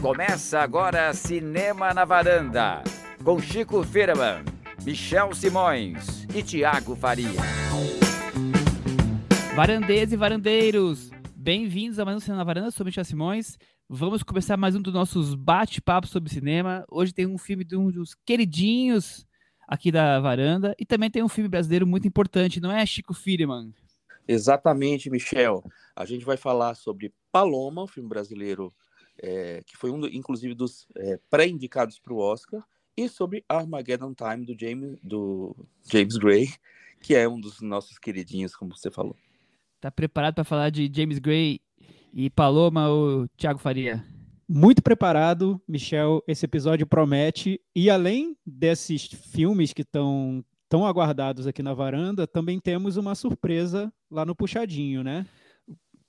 Começa agora Cinema na Varanda, com Chico Firman, Michel Simões e Tiago Faria. Varandeiros e varandeiros, bem-vindos a mais um Cinema na Varanda, sou Michel Simões. Vamos começar mais um dos nossos bate-papos sobre cinema. Hoje tem um filme de um dos queridinhos aqui da varanda e também tem um filme brasileiro muito importante, não é, Chico Firman? Exatamente, Michel. A gente vai falar sobre Paloma, um filme brasileiro é, que foi um, inclusive, dos é, pré-indicados para o Oscar, e sobre Armageddon Time, do James, do James Gray, que é um dos nossos queridinhos, como você falou. Tá preparado para falar de James Gray e Paloma, o Thiago Faria? Muito preparado, Michel. Esse episódio promete. E além desses filmes que estão tão aguardados aqui na varanda, também temos uma surpresa lá no Puxadinho, né?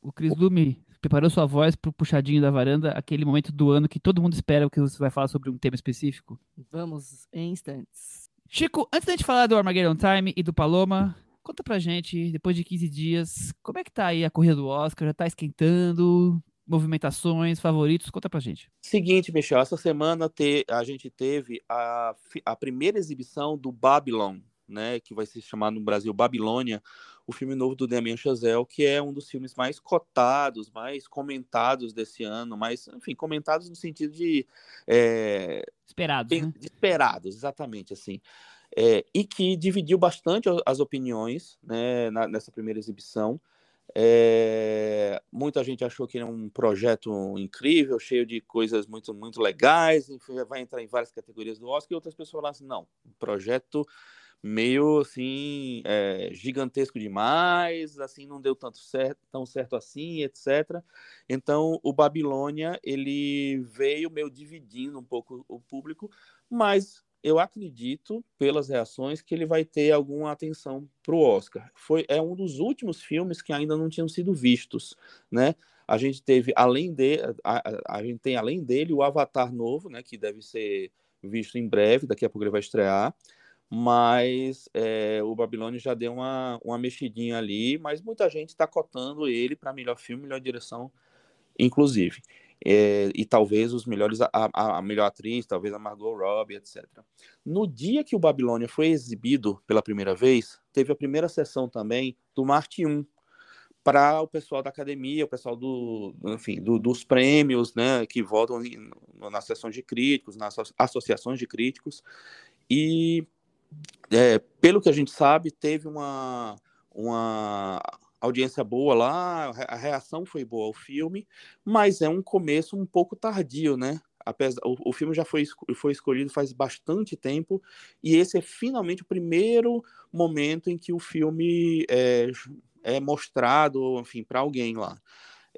O Cris Lume preparou sua voz para o puxadinho da varanda, aquele momento do ano que todo mundo espera que você vai falar sobre um tema específico? Vamos em instantes. Chico, antes da gente falar do Armageddon Time e do Paloma, conta pra gente, depois de 15 dias, como é que tá aí a corrida do Oscar? Já tá esquentando? Movimentações, favoritos? Conta pra gente. Seguinte, Michel, essa semana te, a gente teve a, a primeira exibição do Babylon, né, que vai se chamar no Brasil Babilônia, o filme novo do Damien Chazelle, que é um dos filmes mais cotados, mais comentados desse ano, mais, enfim, comentados no sentido de... É, esperados, bem, né? Esperados, exatamente, assim. É, e que dividiu bastante as opiniões né, na, nessa primeira exibição. É, muita gente achou que era um projeto incrível, cheio de coisas muito, muito legais, vai entrar em várias categorias do Oscar, e outras pessoas falaram assim, não, um projeto meio assim é, gigantesco demais, assim não deu tanto certo, tão certo assim, etc. Então o Babilônia ele veio meio dividindo um pouco o público, mas eu acredito pelas reações que ele vai ter alguma atenção para o Oscar. Foi é um dos últimos filmes que ainda não tinham sido vistos, né? A gente teve além de a, a, gente tem além dele o Avatar novo, né? Que deve ser visto em breve, daqui a pouco ele vai estrear mas é, o Babilônia já deu uma, uma mexidinha ali, mas muita gente está cotando ele para melhor filme, melhor direção, inclusive. É, e talvez os melhores, a, a, melhor atriz, talvez a Margot Robbie, etc. No dia que o Babilônia foi exibido pela primeira vez, teve a primeira sessão também do Marte 1, para o pessoal da academia, o pessoal do, enfim, do, dos prêmios, né, que votam nas sessões de críticos, nas associações de críticos, e é, pelo que a gente sabe, teve uma, uma audiência boa lá, a reação foi boa ao filme, mas é um começo um pouco tardio, né? Apesar, o, o filme já foi, foi escolhido faz bastante tempo, e esse é finalmente o primeiro momento em que o filme é, é mostrado, enfim, para alguém lá.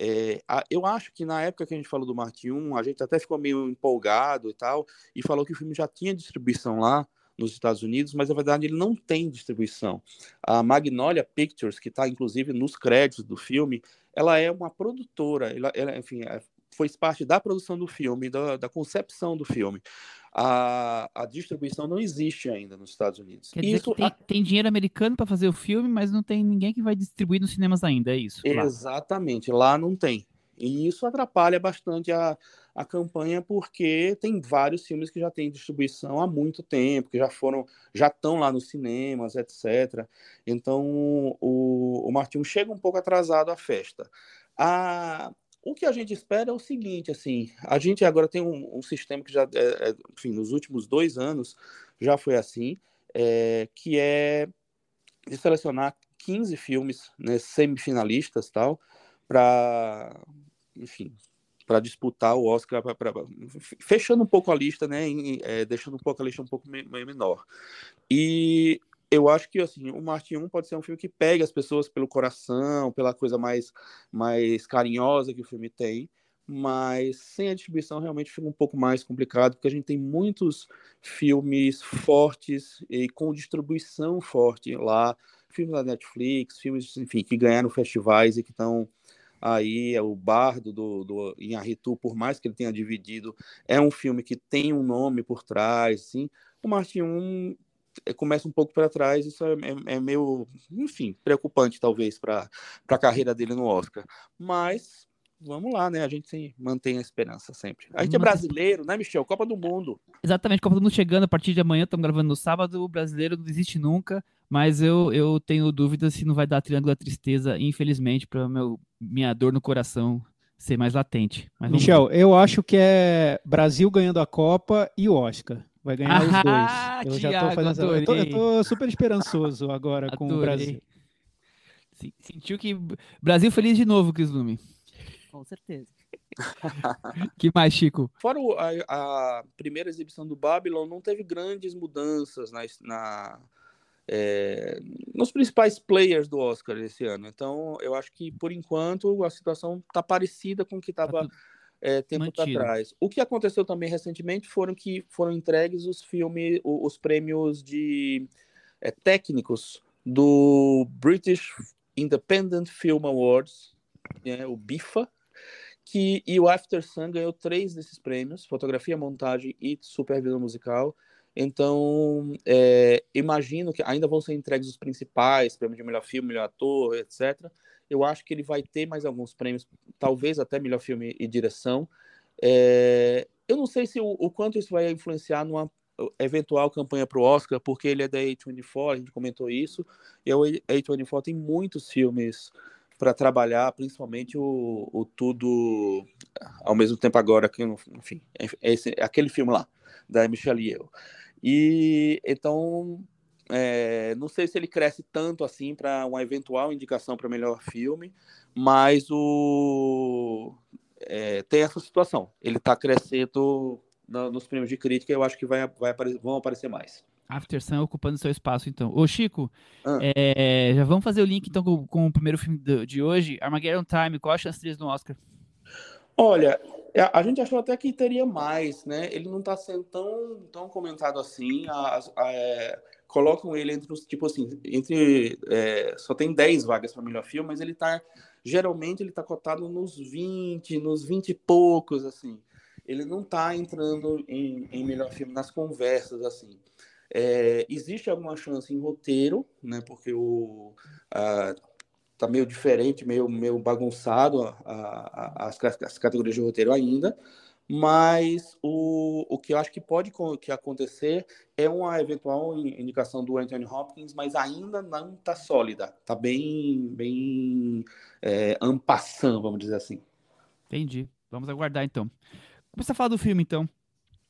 É, eu acho que na época que a gente falou do Marte 1, a gente até ficou meio empolgado e tal, e falou que o filme já tinha distribuição lá, nos Estados Unidos, mas na verdade ele não tem distribuição. A Magnolia Pictures, que está inclusive nos créditos do filme, ela é uma produtora, ela, ela enfim, é, foi parte da produção do filme, da, da concepção do filme. A, a, distribuição não existe ainda nos Estados Unidos. Quer isso, tem, a... tem, dinheiro americano para fazer o filme, mas não tem ninguém que vai distribuir nos cinemas ainda, é isso? Lá. Exatamente, lá não tem. E isso atrapalha bastante a, a campanha porque tem vários filmes que já têm distribuição há muito tempo, que já foram, já estão lá nos cinemas, etc. Então o, o Martinho chega um pouco atrasado à festa. A, o que a gente espera é o seguinte, assim, a gente agora tem um, um sistema que já, é, é, enfim, nos últimos dois anos já foi assim, é, que é de selecionar 15 filmes né, semifinalistas tal, para enfim, para disputar o Oscar, pra, pra, fechando um pouco a lista, né, e, é, deixando um pouco a lista um pouco menor. E eu acho que assim, o Martin 1 pode ser um filme que pega as pessoas pelo coração, pela coisa mais, mais carinhosa que o filme tem, mas sem a distribuição realmente fica um pouco mais complicado, porque a gente tem muitos filmes fortes e com distribuição forte lá, filmes da Netflix, filmes, enfim, que ganharam festivais e que estão aí é o Bardo do, do Inharitu, por mais que ele tenha dividido, é um filme que tem um nome por trás, sim. O Martin 1 é, começa um pouco para trás, isso é, é, é, meio, enfim, preocupante talvez para a carreira dele no Oscar. Mas vamos lá, né? A gente mantém a esperança sempre. A gente é brasileiro, né, Michel? Copa do Mundo. Exatamente, Copa do Mundo chegando a partir de amanhã, estamos gravando no sábado, o brasileiro não existe nunca, mas eu, eu tenho dúvidas se não vai dar Triângulo da Tristeza, infelizmente, para minha dor no coração ser mais latente. Mas Michel, eu acho que é Brasil ganhando a Copa e o Oscar. Vai ganhar ah, os dois. Eu Thiago, já tô fazendo. Eu tô, eu tô, super esperançoso agora adorei. com o Brasil. Sentiu que Brasil feliz de novo, Cris Lume. Com certeza. que mais, Chico? Fora a, a, primeira exibição do Babylon, não teve grandes mudanças na, na é, nos principais players do Oscar esse ano. Então, eu acho que, por enquanto, a situação está parecida com o que estava tá é, tempo atrás. O que aconteceu também recentemente foram que foram entregues os filmes, os prêmios de é, técnicos do British Independent Film Awards, né, o BIFA, que, e o After Sun ganhou três desses prêmios, fotografia, montagem e supervisão musical. Então, é, imagino que ainda vão ser entregues os principais, prêmio de melhor filme, melhor ator, etc. Eu acho que ele vai ter mais alguns prêmios, talvez até melhor filme e direção. É, eu não sei se o, o, quanto isso vai influenciar numa eventual campanha para o Oscar, porque ele é da A24, a gente comentou isso, e a A24 tem muitos filmes para trabalhar, principalmente o, o, Tudo ao mesmo tempo agora, que, enfim, é, esse, é aquele filme lá, da Michelle Yeoh. E então, é, não sei se ele cresce tanto assim para uma eventual indicação para melhor filme, mas o é, tem essa situação. Ele está crescendo no, nos prêmios de crítica, eu acho que vai, vai vão aparecer mais. After Sun ocupando seu espaço, então. Ô, Chico, ah. é, já vamos fazer o link, então, com, com o primeiro filme de, de, hoje, Armageddon Time. Qual a chance deles no Oscar? Olha, a, a, gente achou até que teria mais, né? Ele não está sendo tão, tão comentado assim. A, a, é, colocam ele entre os, tipo assim, entre... É, só tem 10 vagas para melhor filme, mas ele está Geralmente ele está cotado nos 20, nos 20 e poucos, assim. Ele não está entrando em, em melhor filme nas conversas, assim. É, existe alguma chance em roteiro, né? Porque o a, tá meio diferente, meio, meio bagunçado a, a, as, as, categorias de roteiro ainda. Mas o, o que eu acho que pode que acontecer é uma eventual indicação do Anthony Hopkins, mas ainda não está sólida. Está bem, bem é, ampassando, vamos dizer assim. Entendi. Vamos aguardar então. Começar a falar do filme então.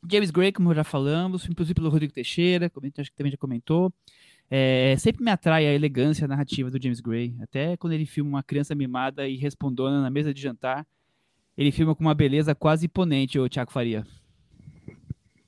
James Gray, como já falamos, inclusive pelo Rodrigo Teixeira, acho que também já comentou. É, sempre me atrai a elegância narrativa do James Gray. Até quando ele filma uma criança mimada e respondona na mesa de jantar, ele filma com uma beleza quase imponente, o Tiago Faria.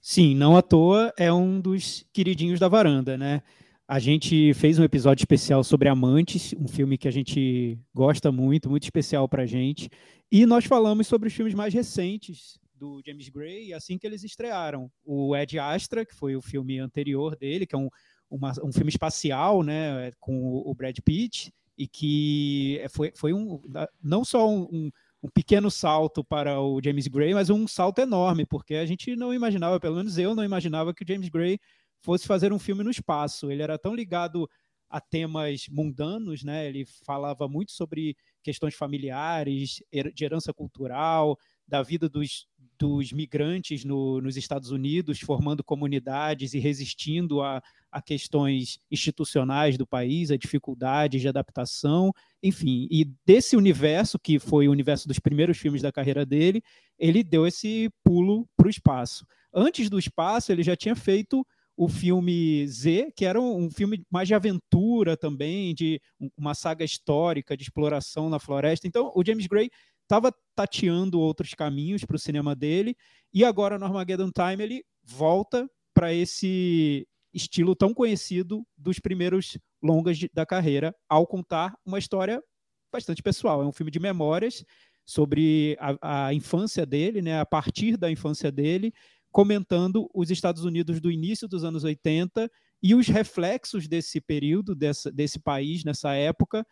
Sim, não à toa é um dos queridinhos da varanda, né? A gente fez um episódio especial sobre Amantes, um filme que a gente gosta muito, muito especial pra gente. E nós falamos sobre os filmes mais recentes do James Gray assim que eles estrearam. O Ed Astra, que foi o filme anterior dele, que é um, uma, um filme espacial, né, com o Brad Pitt, e que foi, foi um, não só um, um, um pequeno salto para o James Gray, mas um salto enorme, porque a gente não imaginava, pelo menos eu não imaginava que o James Gray fosse fazer um filme no espaço. Ele era tão ligado a temas mundanos, né? Ele falava muito sobre questões familiares, de herança cultural, da vida dos, dos migrantes no, nos Estados Unidos, formando comunidades e resistindo a, a questões institucionais do país, a dificuldades de adaptação, enfim. E desse universo, que foi o universo dos primeiros filmes da carreira dele, ele deu esse pulo para o espaço. Antes do espaço, ele já tinha feito o filme Z, que era um, filme mais de aventura também, de uma saga histórica de exploração na floresta. Então, o James Gray estava tateando outros caminhos para o cinema dele, e agora no Armageddon Time ele volta para esse estilo tão conhecido dos primeiros longas de, da carreira, ao contar uma história bastante pessoal. É um filme de memórias sobre a, a infância dele, né, a partir da infância dele, comentando os Estados Unidos do início dos anos 80 e os reflexos desse período, dessa, desse país, nessa época,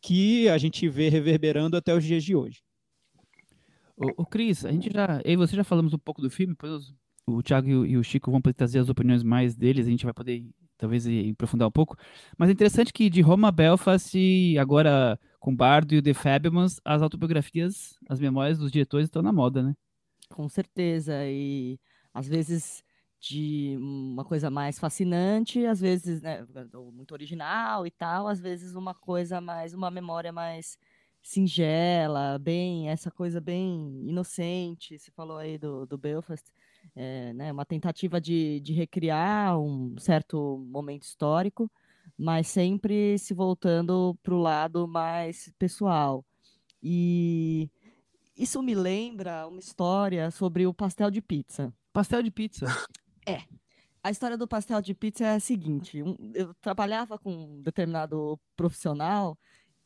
que a gente vê reverberando até os dias de hoje. O, o Cris, a gente já. Eu e você já falamos um pouco do filme, depois o Thiago e o, e Chico vão poder trazer as opiniões mais deles, a gente vai poder talvez aprofundar um pouco. Mas é interessante que de Roma Belfast, agora com Bardo e o The Fablemans, as autobiografias, as memórias dos diretores estão na moda, né? Com certeza. E às vezes de uma coisa mais fascinante, às vezes, né, muito original e tal, às vezes uma coisa mais, uma memória mais singela, bem, essa coisa bem inocente, você falou aí do, do Belfast, é, né, uma tentativa de, de recriar um certo momento histórico, mas sempre se voltando para o lado mais pessoal. E isso me lembra uma história sobre o pastel de pizza. Pastel de pizza. É. A história do pastel de pizza é a seguinte: eu trabalhava com um determinado profissional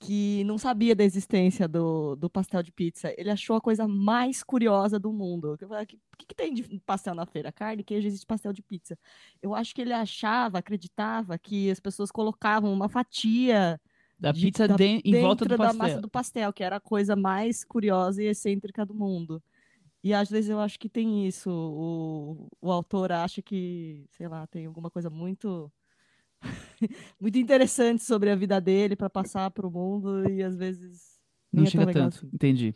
que não sabia da existência do, do pastel de pizza. Ele achou a coisa mais curiosa do mundo. Eu falei, o que, que tem de pastel na feira? Carne, queijo, existe pastel de pizza. Eu acho que ele achava, acreditava que as pessoas colocavam uma fatia da de- pizza da- de- em volta do dentro da pastel. massa do pastel, que era a coisa mais curiosa e excêntrica do mundo. E às vezes eu acho que tem isso. O, o autor acha que, sei lá, tem alguma coisa muito muito interessante sobre a vida dele para passar para o mundo e às vezes Não nem é chega legal tanto, assim. entendi.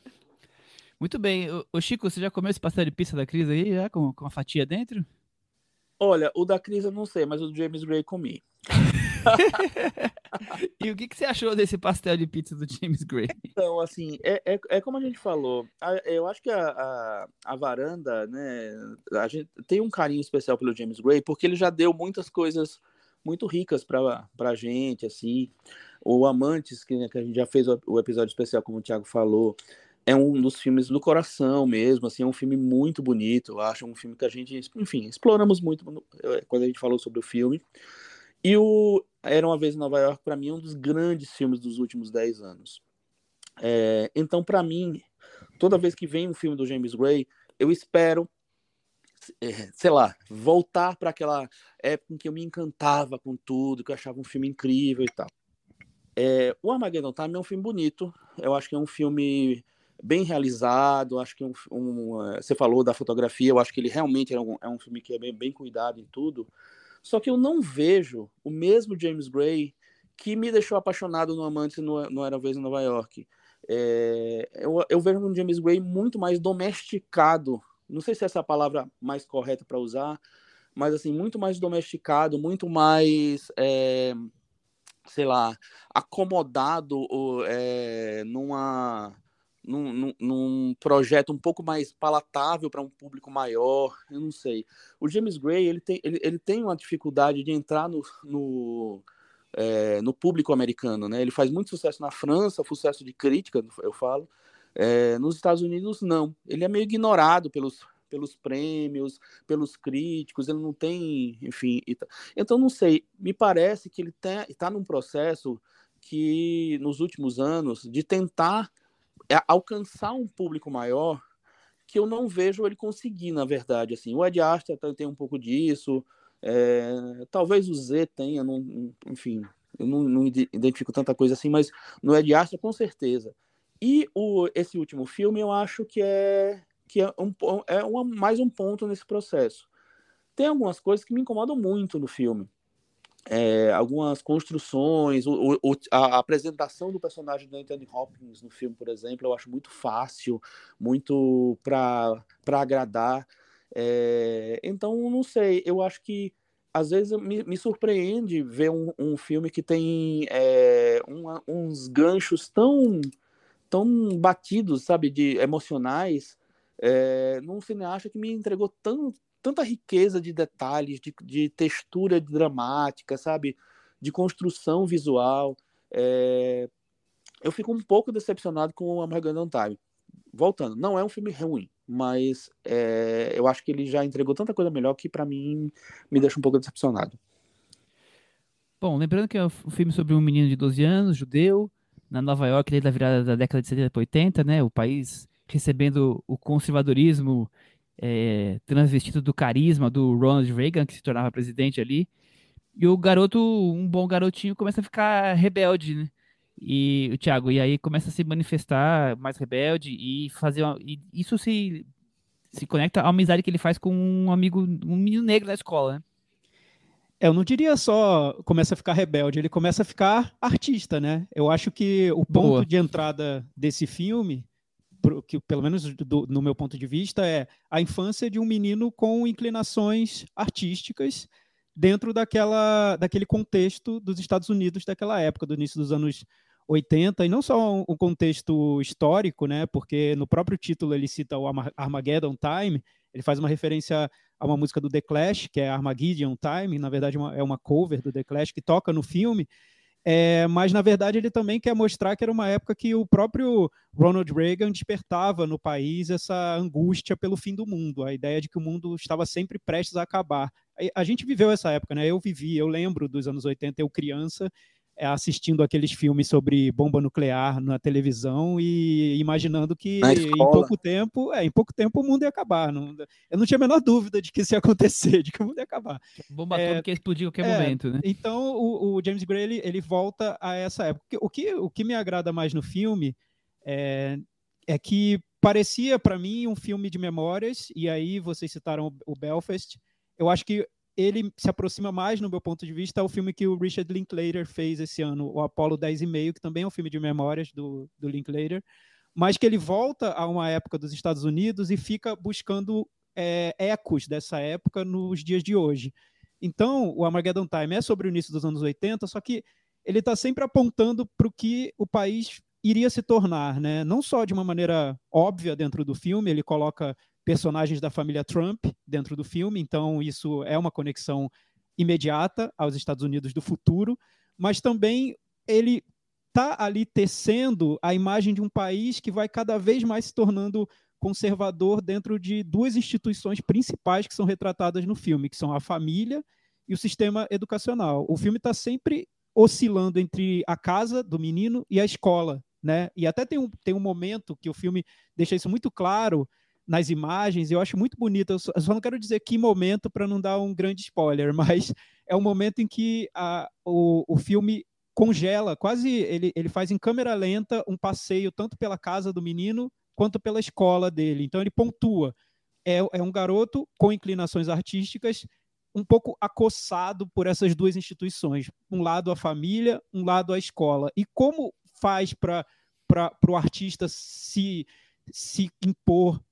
Muito bem. Ô, ô, Chico, você já comeu esse pastel de pizza da Cris aí, já, com, com a fatia dentro? Olha, o da Cris eu não sei, mas o do James Gray comi. E o que, que você achou desse pastel de pizza do James Gray? Então, assim, é, é, é como a gente falou. a- eu acho que a, a, a varanda, né? A gente tem um carinho especial pelo James Gray, porque ele já deu muitas coisas muito ricas pra, pra gente, assim. O Amantes, que, né, que a gente já fez o, o episódio especial, como o Thiago falou, é um dos filmes do coração mesmo, assim, é um filme muito bonito. Eu acho um filme que a gente, enfim, exploramos muito no- eh, quando a gente falou sobre o filme. E o Era uma vez em Nova York, para mim, é um dos grandes filmes dos últimos 10 anos. É, então, para mim, toda vez que vem um filme do James Gray, eu espero, sei lá, voltar para aquela época em que eu me encantava com tudo, que eu achava um filme incrível e tal. É, o Armageddon Time é um filme bonito, eu acho que é um filme bem realizado, acho que é um, um, é, você falou da fotografia, eu acho que ele realmente é um, é um filme que é bem, bem cuidado em tudo, só que eu não vejo o mesmo James Gray que me deixou apaixonado no Amante no, no Era Vez em Nova York. É, eu, eu vejo um James Gray muito mais domesticado. Não sei se essa é a palavra mais correta para usar, mas assim, muito mais domesticado, muito mais, é, sei lá, acomodado é, numa, num, num, num projeto um pouco mais palatável para um público maior. Eu não sei. O James Gray ele tem, ele, ele tem uma dificuldade de entrar no, no é, no público americano, né? Ele faz muito sucesso na França, sucesso de crítica, eu falo. É, nos Estados Unidos, não. Ele é meio ignorado pelos, pelos prêmios, pelos críticos, ele não tem, enfim. Então, não sei, me parece que ele está num processo que, nos últimos anos, de tentar é, alcançar um público maior que eu não vejo ele conseguir, na verdade. Assim, o Ed Astra tem um pouco disso, é, talvez o Z tenha, não, enfim, eu não, não, identifico tanta coisa assim, mas no Ed Astra, com certeza. E o, esse último filme eu acho que é, que é, um, é uma, mais um ponto nesse processo. Tem algumas coisas que me incomodam muito no filme. É, algumas construções, o, o, a apresentação do personagem do Anthony Hopkins no filme, por exemplo, eu acho muito fácil, muito para agradar. É, então, não sei, eu acho que às vezes me, me surpreende ver um, um, filme que tem é, uma, uns ganchos tão, tão batidos, sabe, de emocionais, é, num cineasta que me entregou tão, tanta riqueza de detalhes, de, de textura dramática, sabe, de construção visual. É, eu fico um pouco decepcionado com o Armageddon Time. Voltando, não é um filme ruim, mas é, eu acho que ele já entregou tanta coisa melhor que para mim me deixa um pouco decepcionado. Bom, lembrando que é um filme sobre um menino de 12 anos, judeu, na Nova York, desde a virada da década de 70 para 80, né? O país recebendo o conservadorismo é, transvestido do carisma do Ronald Reagan, que se tornava presidente ali. E o garoto, um bom garotinho, começa a ficar rebelde, né? E o Thiago, e aí começa a se manifestar mais rebelde e fazer uma, e isso se se conecta à amizade que ele faz com um amigo, um menino negro da escola, né? É, eu não diria só começa a ficar rebelde, ele começa a ficar artista, né? Eu acho que o ponto Boa. de entrada desse filme, que pelo menos do- no meu ponto de vista, é a infância de um menino com inclinações artísticas dentro daquela, daquele contexto dos Estados Unidos daquela época, do início dos anos 80, e não só um, um contexto histórico, né? Porque no próprio título ele cita o Arma- Armageddon Time, ele faz uma referência a uma música do The Clash, que é Armageddon Time, na verdade uma- é uma cover do The Clash que toca no filme, é, mas na verdade ele também quer mostrar que era uma época que o próprio Ronald Reagan despertava no país essa angústia pelo fim do mundo, a ideia de que o mundo estava sempre prestes a acabar. A- A gente viveu essa época, né? Eu vivi, eu lembro dos anos 80, eu criança, é, assistindo aqueles filmes sobre bomba nuclear na televisão e imaginando que em pouco tempo, é, em pouco tempo o mundo ia acabar. Não- eu não tinha a menor dúvida de que isso ia acontecer, de que o mundo ia acabar. Bomba É, atômica ia explodir a qualquer é, momento, né? Então o, o James Gray ele, ele volta a essa época. O que, o que me agrada mais no filme é, é que parecia para mim um filme de memórias, e aí vocês citaram o, o Belfast. Eu acho que ele se aproxima mais, no meu ponto de vista, ao filme que o Richard Linklater fez esse ano, o Apollo 10 e meio, que também é um filme de memórias do, do Linklater, mas que ele volta a uma época dos Estados Unidos e fica buscando é, ecos dessa época nos dias de hoje. Então, o Armageddon Time é sobre o início dos anos 80, só que ele está sempre apontando para o que o país iria se tornar, né? Não só de uma maneira óbvia dentro do filme, ele coloca personagens da família Trump dentro do filme, então isso é uma conexão imediata aos Estados Unidos do futuro, mas também ele está ali tecendo a imagem de um país que vai cada vez mais se tornando conservador dentro de duas instituições principais que são retratadas no filme, que são a família e o sistema educacional. O filme está sempre oscilando entre a casa do menino e a escola, né? E até tem um, tem um momento que o filme deixa isso muito claro nas imagens, eu acho muito bonito. Eu só, eu só não quero dizer que momento para não dar um grande spoiler, mas é um momento em que a, o, o filme congela, quase ele, ele faz em câmera lenta um passeio tanto pela casa do menino quanto pela escola dele. Então ele pontua. É, é um garoto com inclinações artísticas um pouco acossado por essas duas instituições. Um lado a família, um lado a escola. E como faz para o artista se, se impor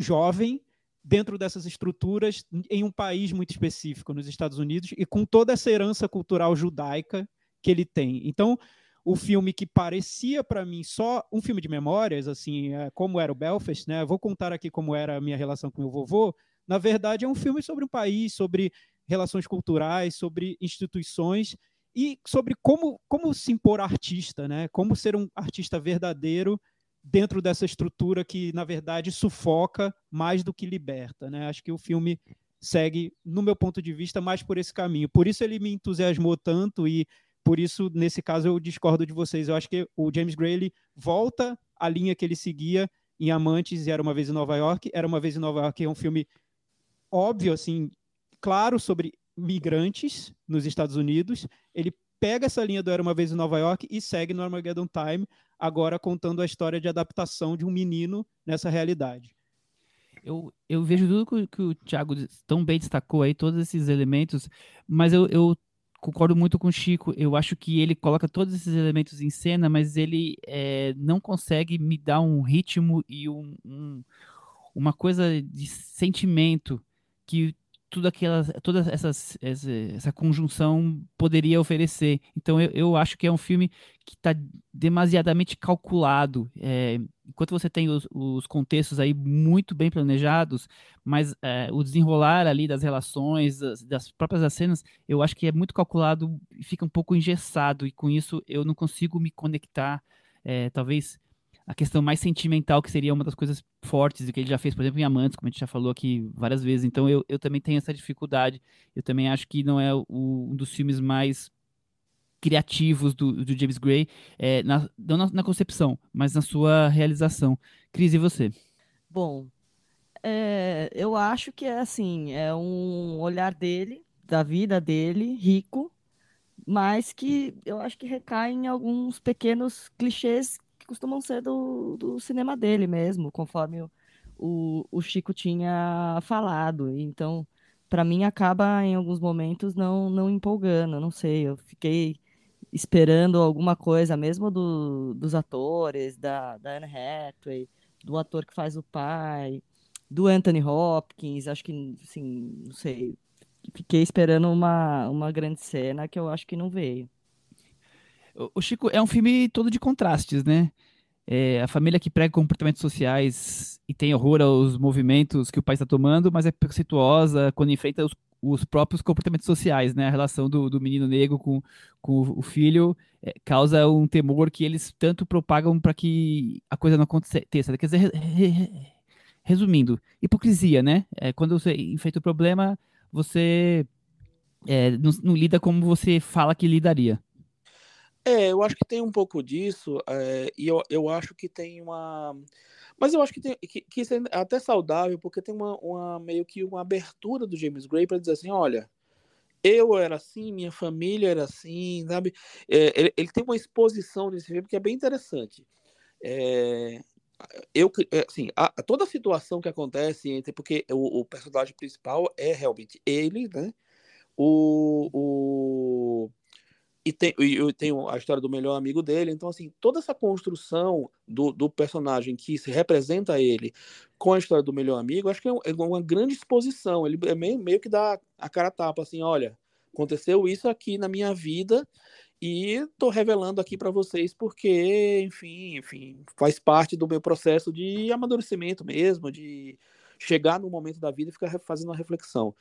jovem dentro dessas estruturas em um país muito específico, nos Estados Unidos, e com toda essa herança cultural judaica que ele tem. Então, o filme que parecia para mim só um filme de memórias, assim, é, como era o Belfast, né? Vou contar aqui como era a minha relação com meu vovô. Na verdade, é um filme sobre um país, sobre relações culturais, sobre instituições e sobre como, como se impor artista, né? Como ser um artista verdadeiro dentro dessa estrutura que, na verdade, sufoca mais do que liberta, né? Acho que o filme segue, no meu ponto de vista, mais por esse caminho. Por isso ele me entusiasmou tanto e por isso, nesse caso, eu discordo de vocês. Eu acho que o James Gray volta à linha que ele seguia em Amantes e Era Uma Vez em Nova York. Era Uma Vez em Nova York é um filme óbvio, assim, claro sobre migrantes nos Estados Unidos. Ele pega essa linha do Era Uma Vez em Nova York e segue no Armageddon Time, agora contando a história de adaptação de um menino nessa realidade. Eu, eu vejo tudo que, que o Thiago tão bem destacou aí, todos esses elementos, mas eu, eu concordo muito com o Chico. Eu acho que ele coloca todos esses elementos em cena, mas ele é, não consegue me dar um ritmo e um, um, uma coisa de sentimento que tudo aquelas, toda essas, essa, essa conjunção poderia oferecer. Então eu, eu acho que é um filme que está demasiadamente calculado. É, enquanto você tem os, os, contextos aí muito bem planejados, mas é, o desenrolar ali das relações, das, das, próprias cenas, eu acho que é muito calculado e fica um pouco engessado, e com isso eu não consigo me conectar, é, talvez a questão mais sentimental, que seria uma das coisas fortes do que ele já fez, por exemplo, em Amantes, como a gente já falou aqui várias vezes. Então eu, eu também tenho essa dificuldade. Eu também acho que não é o, um dos filmes mais criativos do, do James Gray, é, na, não na, na, concepção, mas na sua realização. Cris, e você? Bom, é, eu acho que é assim, é um olhar dele, da vida dele, rico, mas que eu acho que recai em alguns pequenos clichês costumam ser do, do cinema dele mesmo, conforme o, o, o Chico tinha falado. Então, para mim acaba em alguns momentos não não empolgando, não sei, eu fiquei esperando alguma coisa mesmo do, dos atores, da, da Anne Hathaway, do ator que faz o pai, do Anthony Hopkins, acho que, assim, não sei, fiquei esperando uma, uma grande cena que eu acho que não veio. O Chico é um filme todo de contrastes, né? É a família que prega comportamentos sociais e tem horror aos movimentos que o pai está tomando, mas é preconceituosa quando enfrenta os, os, próprios comportamentos sociais, né? A relação do, do menino negro com, com o filho é, causa um temor que eles tanto propagam para que a coisa não aconteça. Quer dizer, resumindo, hipocrisia, né? É, quando você enfrenta o problema, você é, não, não lida como você fala que lidaria. É, eu acho que tem um pouco disso, é, e eu, eu acho que tem uma. Mas eu acho que, tem, que, que isso é até saudável, porque tem uma, uma meio que uma abertura do James Gray para dizer assim: olha, eu era assim, minha família era assim, sabe? É, ele, ele, tem uma exposição nesse filme que é bem interessante. É, eu, assim, a, toda a situação que acontece entre, porque o, o personagem principal é realmente ele, né? O, o e tem, e tem a história do melhor amigo dele. Então, assim, toda essa construção do, do personagem que se representa ele com a história do melhor amigo, acho que é, é uma grande exposição. Ele é meio, meio que dá a cara tapa, assim, olha, aconteceu isso aqui na minha vida e estou revelando aqui para vocês porque, enfim, enfim, faz parte do meu processo de amadurecimento mesmo, de chegar no momento da vida e ficar fazendo uma reflexão.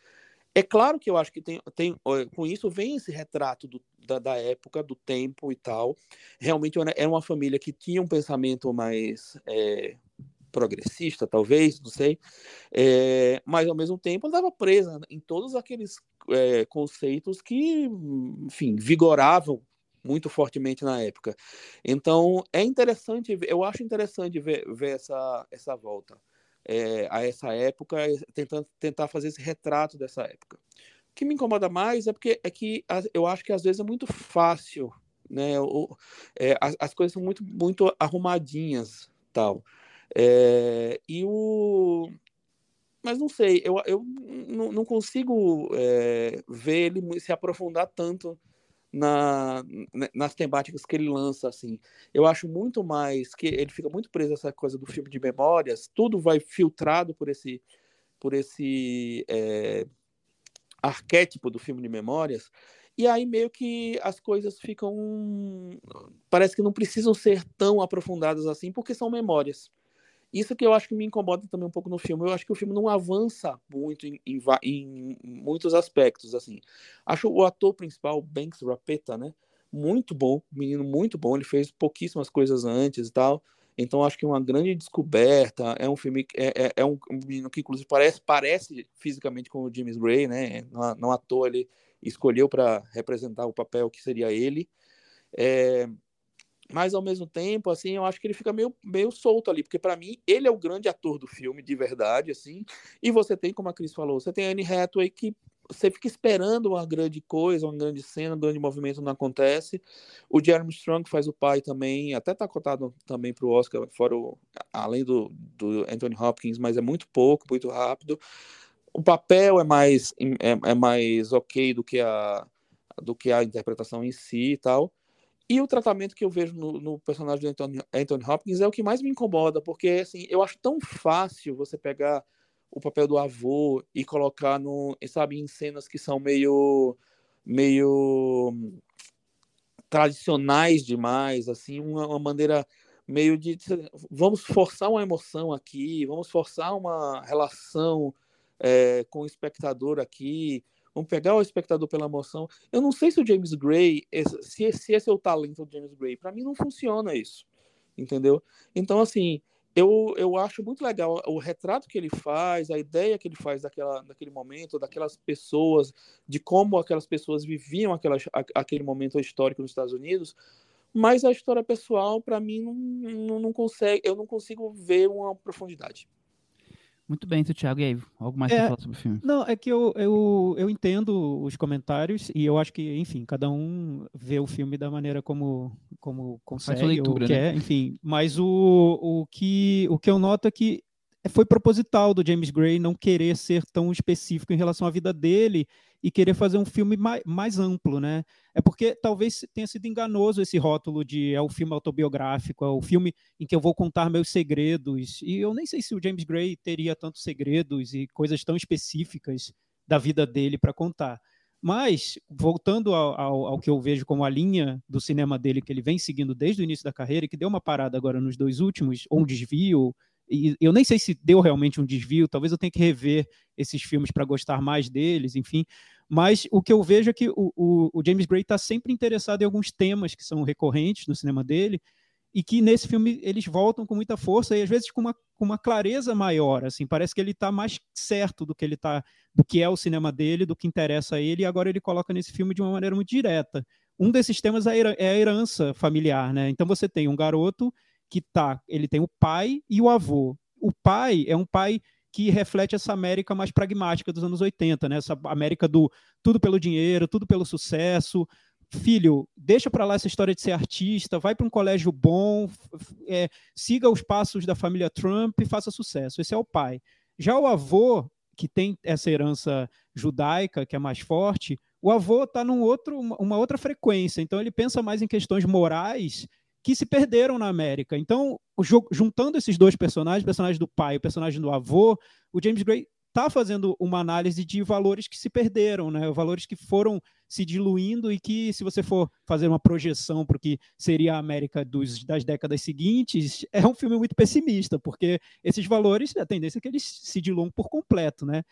É claro que eu acho que tem, tem com isso vem esse retrato do, da, da, época, do tempo e tal. Realmente era uma família que tinha um pensamento mais é, progressista, talvez, não sei, é, mas ao mesmo tempo estava presa em todos aqueles é, conceitos que, enfim, vigoravam muito fortemente na época. Então é interessante, eu acho interessante ver, ver essa, essa volta é, a essa época, tentando tentar fazer esse retrato dessa época. O que me incomoda mais é porque é que eu acho que às vezes é muito fácil, né? O, é, as, as, coisas são muito muito arrumadinhas, tal. É, e o mas não sei, eu, eu não, não consigo é, ver ele se aprofundar tanto na, nas temáticas que ele lança, assim. Eu acho muito mais que ele fica muito preso a essa coisa do filme de memórias, tudo vai filtrado por esse, por esse é, arquétipo do filme de memórias, e aí meio que as coisas ficam. Parece que não precisam ser tão aprofundadas assim, porque são memórias. Isso que eu acho que me incomoda também um pouco no filme. Eu acho que o filme não avança muito em, em, em muitos aspectos, assim. Acho o ator principal, Banks Rapeta, né? Muito bom, menino muito bom. Ele fez pouquíssimas coisas antes e tal. Então acho que é uma grande descoberta. É um filme é, é, é um menino que inclusive parece parece fisicamente com o James Gray, né? Não, não à toa ele escolheu para representar o papel que seria ele. É, mas ao mesmo tempo, assim, eu acho que ele fica meio, meio solto ali, porque para mim ele é o grande ator do filme, de verdade, assim. E você tem, como a Cris falou, você tem a Anne Hathaway que você fica esperando uma grande coisa, uma grande cena, um grande movimento não acontece. O Jeremy Strong faz o pai também, até tá cotado também para o Oscar, fora o, além do, do Anthony Hopkins, mas é muito pouco, muito rápido. O papel é mais é, é mais ok do que a do que a interpretação em si e tal. E o tratamento que eu vejo no, no, personagem do Anthony, Anthony Hopkins é o que mais me incomoda, porque assim, eu acho tão fácil você pegar o papel do avô e colocar no, sabe, em cenas que são meio meio tradicionais demais, assim, uma, uma maneira meio de vamos forçar uma emoção aqui, vamos forçar uma relação é, com o espectador aqui, Vamos pegar o espectador pela emoção. Eu não sei se o James Gray, se esse, é o talento do James Gray. Para mim não funciona isso, entendeu? Então assim, eu, eu acho muito legal o retrato que ele faz, a ideia que ele faz daquela, daquele momento, daquelas pessoas, de como aquelas pessoas viviam aquela, aquele momento histórico nos Estados Unidos. Mas a história pessoal, para mim, não, não, não consegue, eu não consigo ver uma profundidade. Muito bem, então, Thiago. E aí, algo mais é, para falar sobre o filme? Não, é que eu, eu, eu entendo os comentários e eu acho que, enfim, cada um vê o filme da maneira como, como consegue leitura, ou quer, né? enfim. Mas o, o, que, o que eu noto é que foi proposital do James Gray não querer ser tão específico em relação à vida dele e querer fazer um filme mais, mais, amplo, né? É porque talvez tenha sido enganoso esse rótulo de é o filme autobiográfico, é o filme em que eu vou contar meus segredos. E eu nem sei se o James Gray teria tantos segredos e coisas tão específicas da vida dele para contar. Mas, voltando ao, ao, ao, que eu vejo como a linha do cinema dele, que ele vem seguindo desde o início da carreira, e que deu uma parada agora nos dois últimos, ou um desvio, e eu nem sei se deu realmente um desvio, talvez eu tenha que rever esses filmes para gostar mais deles, enfim. Mas o que eu vejo é que o, o, o James Gray está sempre interessado em alguns temas que são recorrentes no cinema dele, e que nesse filme eles voltam com muita força e às vezes com uma, com uma clareza maior, assim, parece que ele está mais certo do que ele tá, do que é o cinema dele, do que interessa a ele, e agora ele coloca nesse filme de uma maneira muito direta. Um desses temas é a herança familiar, né? Então você tem um garoto que tá, ele tem o pai e o avô. O pai é um pai que reflete essa América mais pragmática dos anos 80, né? Essa América do tudo pelo dinheiro, tudo pelo sucesso, filho, deixa para lá essa história de ser artista, vai para um colégio bom, é, siga os passos da família Trump e faça sucesso. Esse é o pai. Já o avô, que tem essa herança judaica, que é mais forte, o avô está num outro, uma outra frequência. Então ele pensa mais em questões morais que se perderam na América. Então, juntando esses dois personagens, o personagem do pai e o personagem do avô, o James Gray está fazendo uma análise de valores que se perderam, né? valores que foram se diluindo e que, se você for fazer uma projeção para o que seria a América dos, das décadas seguintes, é um filme muito pessimista, porque esses valores, a tendência é que eles se diluam por completo. Né?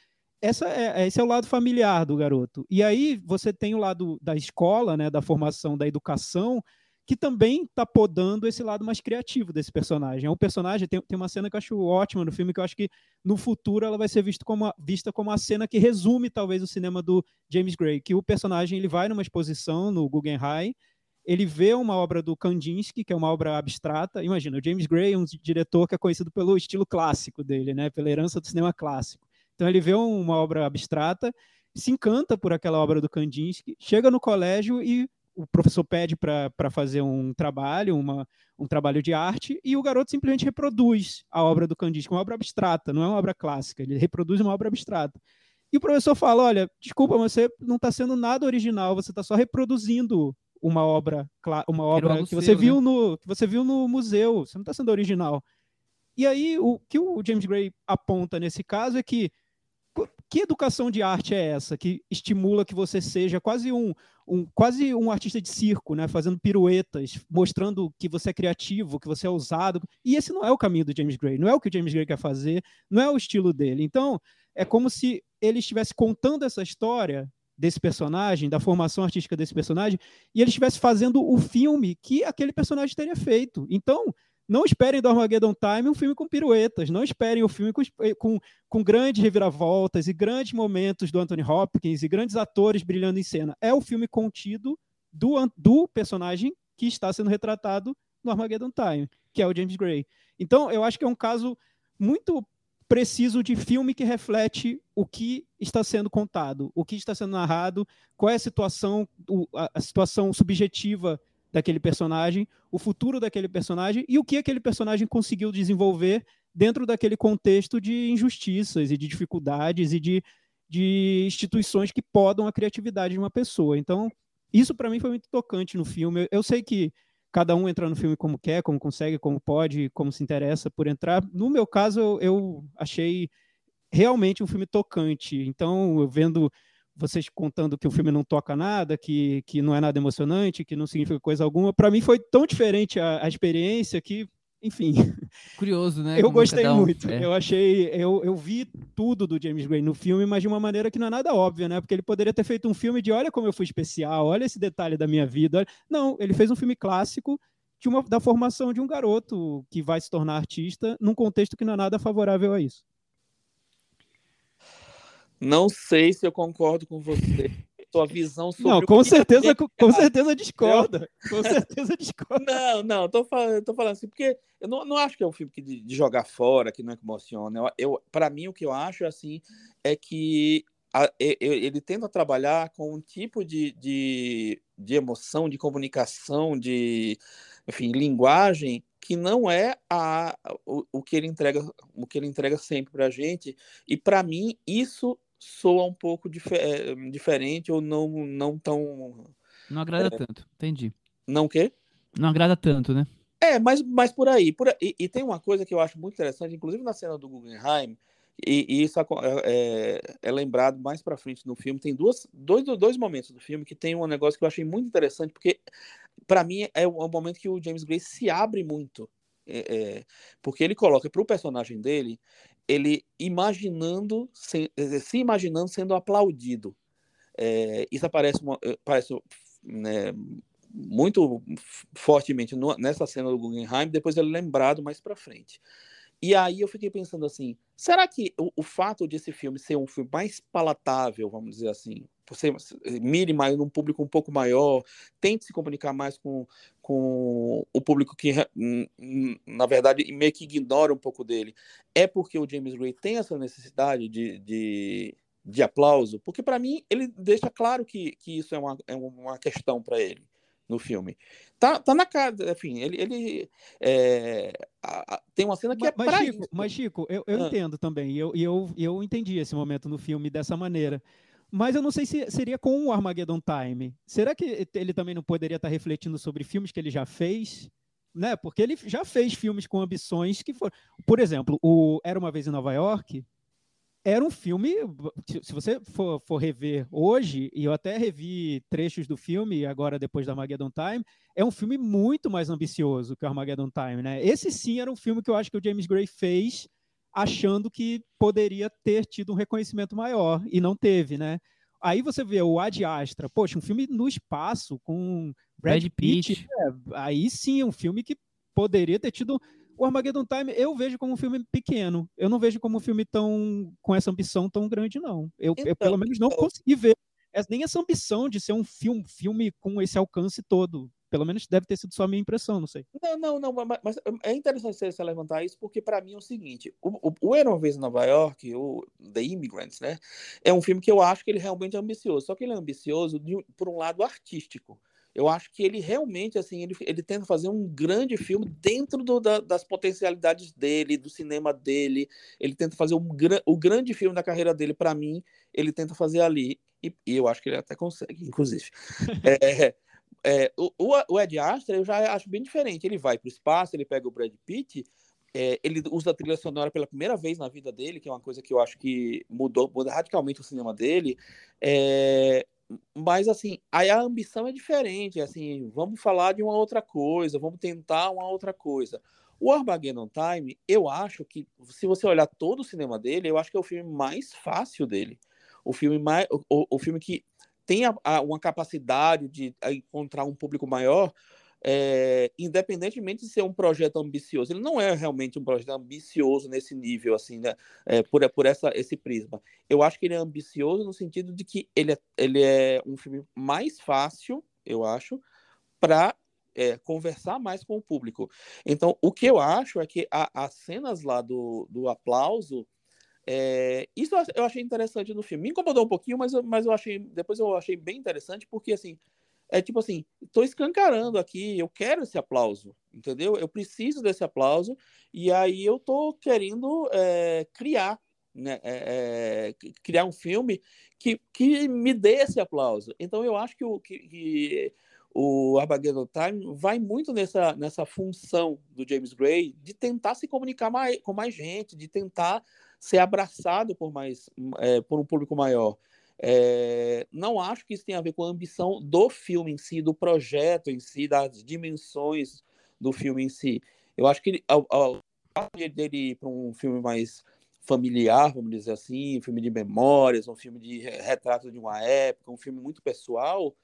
Essa é, esse é o lado familiar do garoto. E aí você tem o lado da escola, né, da formação, da educação, que também está podando esse lado mais criativo desse personagem. É um personagem, tem, tem uma cena que eu acho ótima no filme, que eu acho que no futuro ela vai ser visto como a, vista como a cena que resume talvez o cinema do James Gray, que o personagem ele vai numa exposição no Guggenheim, ele vê uma obra do Kandinsky, que é uma obra abstrata. Imagina, o James Gray é um diretor que é conhecido pelo estilo clássico dele, né, pela herança do cinema clássico. Então ele vê uma obra abstrata, se encanta por aquela obra do Kandinsky, chega no colégio e o professor pede para fazer um trabalho, uma, um trabalho de arte, e o garoto simplesmente reproduz a obra do Kandinsky, uma obra abstrata, não é uma obra clássica, ele reproduz uma obra abstrata. E o professor fala: olha, desculpa, você não está sendo nada original, você está só reproduzindo uma obra, uma obra que você seu, viu né? no que você viu no museu, você não está sendo original. E aí o que o James Gray aponta nesse caso é que que educação de arte é essa que estimula que você seja quase um, um, quase um artista de circo, né, fazendo piruetas, mostrando que você é criativo, que você é ousado. E esse não é o caminho do James Gray, não é o que o James Gray quer fazer, não é o estilo dele. Então, é como se ele estivesse contando essa história desse personagem, da formação artística desse personagem, e ele estivesse fazendo o filme que aquele personagem teria feito. Então, não esperem do Armageddon Time um filme com piruetas. Não esperem o um filme com, com, com, grandes reviravoltas e grandes momentos do Anthony Hopkins e grandes atores brilhando em cena. É o filme contido do, do personagem que está sendo retratado no Armageddon Time, que é o James Gray. Então, eu acho que é um caso muito preciso de filme que reflete o que está sendo contado, o que está sendo narrado, qual é a situação, a situação subjetiva daquele personagem, o futuro daquele personagem e o que aquele personagem conseguiu desenvolver dentro daquele contexto de injustiças e de dificuldades e de, de instituições que podam a criatividade de uma pessoa. Então, isso para mim foi muito tocante no filme. Eu sei que cada um entra no filme como quer, como consegue, como pode, como se interessa por entrar. No meu caso, eu, eu achei realmente um filme tocante. Então, eu vendo vocês contando que o filme não toca nada, que, que não é nada emocionante, que não significa coisa alguma. Para mim foi tão diferente a, a, experiência que, enfim. Curioso, né? Eu gostei um, muito. É. Eu achei, eu, eu vi tudo do James Gray no filme, mas de uma maneira que não é nada óbvia, né? Porque ele poderia ter feito um filme de olha como eu fui especial, olha esse detalhe da minha vida. Não, ele fez um filme clássico de uma, da formação de um garoto que vai se tornar artista num contexto que não é nada favorável a isso. Não sei se eu concordo com você. Sua visão sobre Não, com certeza, com, com certeza discorda. Com certeza discorda. Não, não, tô falando, tô falando assim, porque eu não, não acho que é um filme que de, de jogar fora, que não é que emociona. Eu, eu, para mim, o que eu acho assim é que a, ele tenta trabalhar com um tipo de, de, de emoção, de comunicação, de enfim, linguagem que não é a, o, o que ele entrega o que ele entrega sempre para a gente e para mim isso soa um pouco dif eh, diferente ou não não tão não agrada é, tanto entendi não o quê não agrada tanto né é mas, mas por aí por e, e, tem uma coisa que eu acho muito interessante inclusive na cena do Guggenheim e, e isso é, é, é, lembrado mais para frente no filme tem duas dois dois momentos do filme que tem um negócio que eu achei muito interessante porque para mim é o, momento que o James Gray se abre muito. É, é, porque ele coloca para o personagem dele ele imaginando se, se imaginando sendo aplaudido. É, isso aparece uma, é, parece né, muito fortemente no, nessa cena do Guggenheim depois ele é lembrado mais para frente e aí eu fiquei pensando assim será que o, o fato de esse filme ser um filme mais palatável vamos dizer assim você mire mais num público um pouco maior, tente se comunicar mais com, com o público que, na verdade, meio que ignora um pouco dele. É porque o James Gray tem essa necessidade de, de, de aplauso? Porque, para mim, ele deixa claro que, que isso é uma, é uma questão para ele no filme. Tá, tá na cara, enfim, ele, ele é, a, a, tem uma cena que mas, é pra Chico, isso. Mas, Chico, eu, eu ah. entendo também, e eu, eu, eu entendi esse momento no filme dessa maneira. Mas eu não sei se seria com o Armageddon Time. Será que ele também não poderia estar refletindo sobre filmes que ele já fez? Né? Porque ele já fez filmes com ambições que foram. Por exemplo, o Era uma Vez em Nova York era um filme. Se você for, for rever hoje, e eu até revi trechos do filme agora depois da Armageddon Time, é um filme muito mais ambicioso que o Armageddon Time. Né? Esse sim era um filme que eu acho que o James Gray fez achando que poderia ter tido um reconhecimento maior e não teve, né? Aí você vê o Ad Astra, poxa, um filme no espaço com Brad, Brad Pitt, Pitt. É, aí sim é um filme que poderia ter tido o Armageddon Time eu vejo como um filme pequeno. Eu não vejo como um filme tão com essa ambição tão grande não. Eu, então, eu pelo menos não então consegui ver nem essa ambição de ser um filme, filme com esse alcance todo. Pelo menos deve ter sido só a minha impressão, não sei. Não, não, não, mas, mas é interessante você levantar isso, porque para mim é o seguinte: o, o, o Era uma Vez em Nova York, o The Immigrants, né? É um filme que eu acho que ele realmente é ambicioso. Só que ele é ambicioso de, por um lado artístico. Eu acho que ele realmente, assim, ele, ele tenta fazer um grande filme dentro do, da, das potencialidades dele, do cinema dele. Ele tenta fazer um, o grande filme da carreira dele, para mim, ele tenta fazer ali. E, e, eu acho que ele até consegue, inclusive. é, é, o, o Ed Astra eu já acho bem diferente. Ele vai para o espaço, ele pega o Brad Pitt, é, ele usa a trilha sonora pela primeira vez na vida dele, que é uma coisa que eu acho que mudou, muda radicalmente o cinema dele. É, mas assim, aí a ambição é diferente, assim, vamos falar de uma outra coisa, vamos tentar uma outra coisa. O Armageddon Time, eu acho que, se você olhar todo o cinema dele, eu acho que é o filme mais fácil dele. O filme mais, o, o filme que tem a, a, uma capacidade de encontrar um público maior, é, independentemente de ser um projeto ambicioso. Ele não é realmente um projeto ambicioso nesse nível, assim, né? É, por, por essa, esse prisma. Eu acho que ele é ambicioso no sentido de que ele é, ele é um filme mais fácil, eu acho, para é, conversar mais com o público. Então, o que eu acho é que a, as cenas lá do, do aplauso é, isso eu achei interessante no filme. Me incomodou um pouquinho, mas mas eu achei. Depois eu achei bem interessante, porque assim, é tipo assim, estou escancarando aqui, eu quero esse aplauso, entendeu? Eu preciso desse aplauso, e aí eu estou querendo é, criar, né? É, é, criar um filme que, que me dê esse aplauso. Então eu acho que o, que, que o Armageddon Time vai muito nessa, nessa função do James Gray de tentar se comunicar mais, com mais gente, de tentar ser abraçado por mais é, por um público maior. É, não acho que isso tenha a ver com a ambição do filme em si, do projeto em si, das dimensões do filme em si. Eu acho que ao, ao dele ir para um filme mais familiar, vamos dizer assim, um filme de memórias, um filme de retrato de uma época, um filme muito pessoal,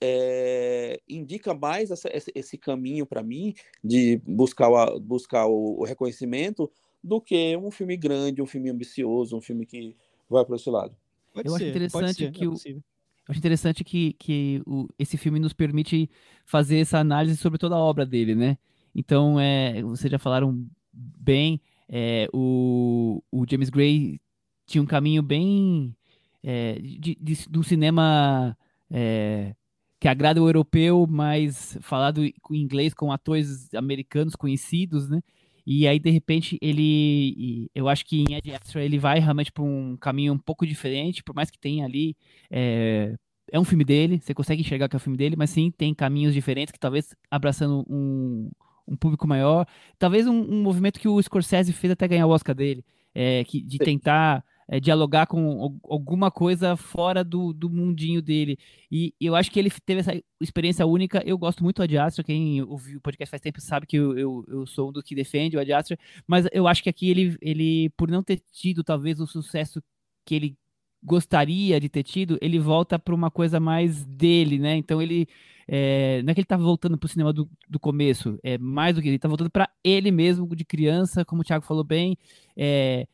é, indica mais essa, esse, esse, caminho para mim de buscar, o, buscar o, o reconhecimento do que um filme grande, um filme ambicioso, um filme que vai para esse lado. Pode eu ser, acho interessante ser, que é o, eu acho interessante que, que o, esse filme nos permite fazer essa análise sobre toda a obra dele, né? Então, é, vocês já falaram bem, é, o, o James Gray tinha um caminho bem é, de, de, do cinema é, que agrada o europeu, mas falado em inglês com atores americanos conhecidos, né? E aí, de repente, ele. Eu acho que em Ed Extra ele vai realmente para um caminho um pouco diferente, por mais que tenha ali. É, é um filme dele, você consegue enxergar que é um filme dele, mas sim tem caminhos diferentes que talvez abraçando um, um público maior. Talvez um, um movimento que o Scorsese fez até ganhar o Oscar dele, é, que, de tentar é, dialogar com alguma coisa fora do, do mundinho dele. E eu acho que ele teve essa experiência única. Eu gosto muito do Ad Astra. Quem ouviu o podcast faz tempo sabe que eu, eu, eu sou um dos que defende o Ad Astra. Mas eu acho que aqui ele, ele, por não ter tido talvez o sucesso que ele gostaria de ter tido, ele volta para uma coisa mais dele, né? Então ele é, não é que ele tá voltando pro cinema do, do começo, é mais do que ele tá voltando para ele mesmo de criança, como o Thiago falou bem, é,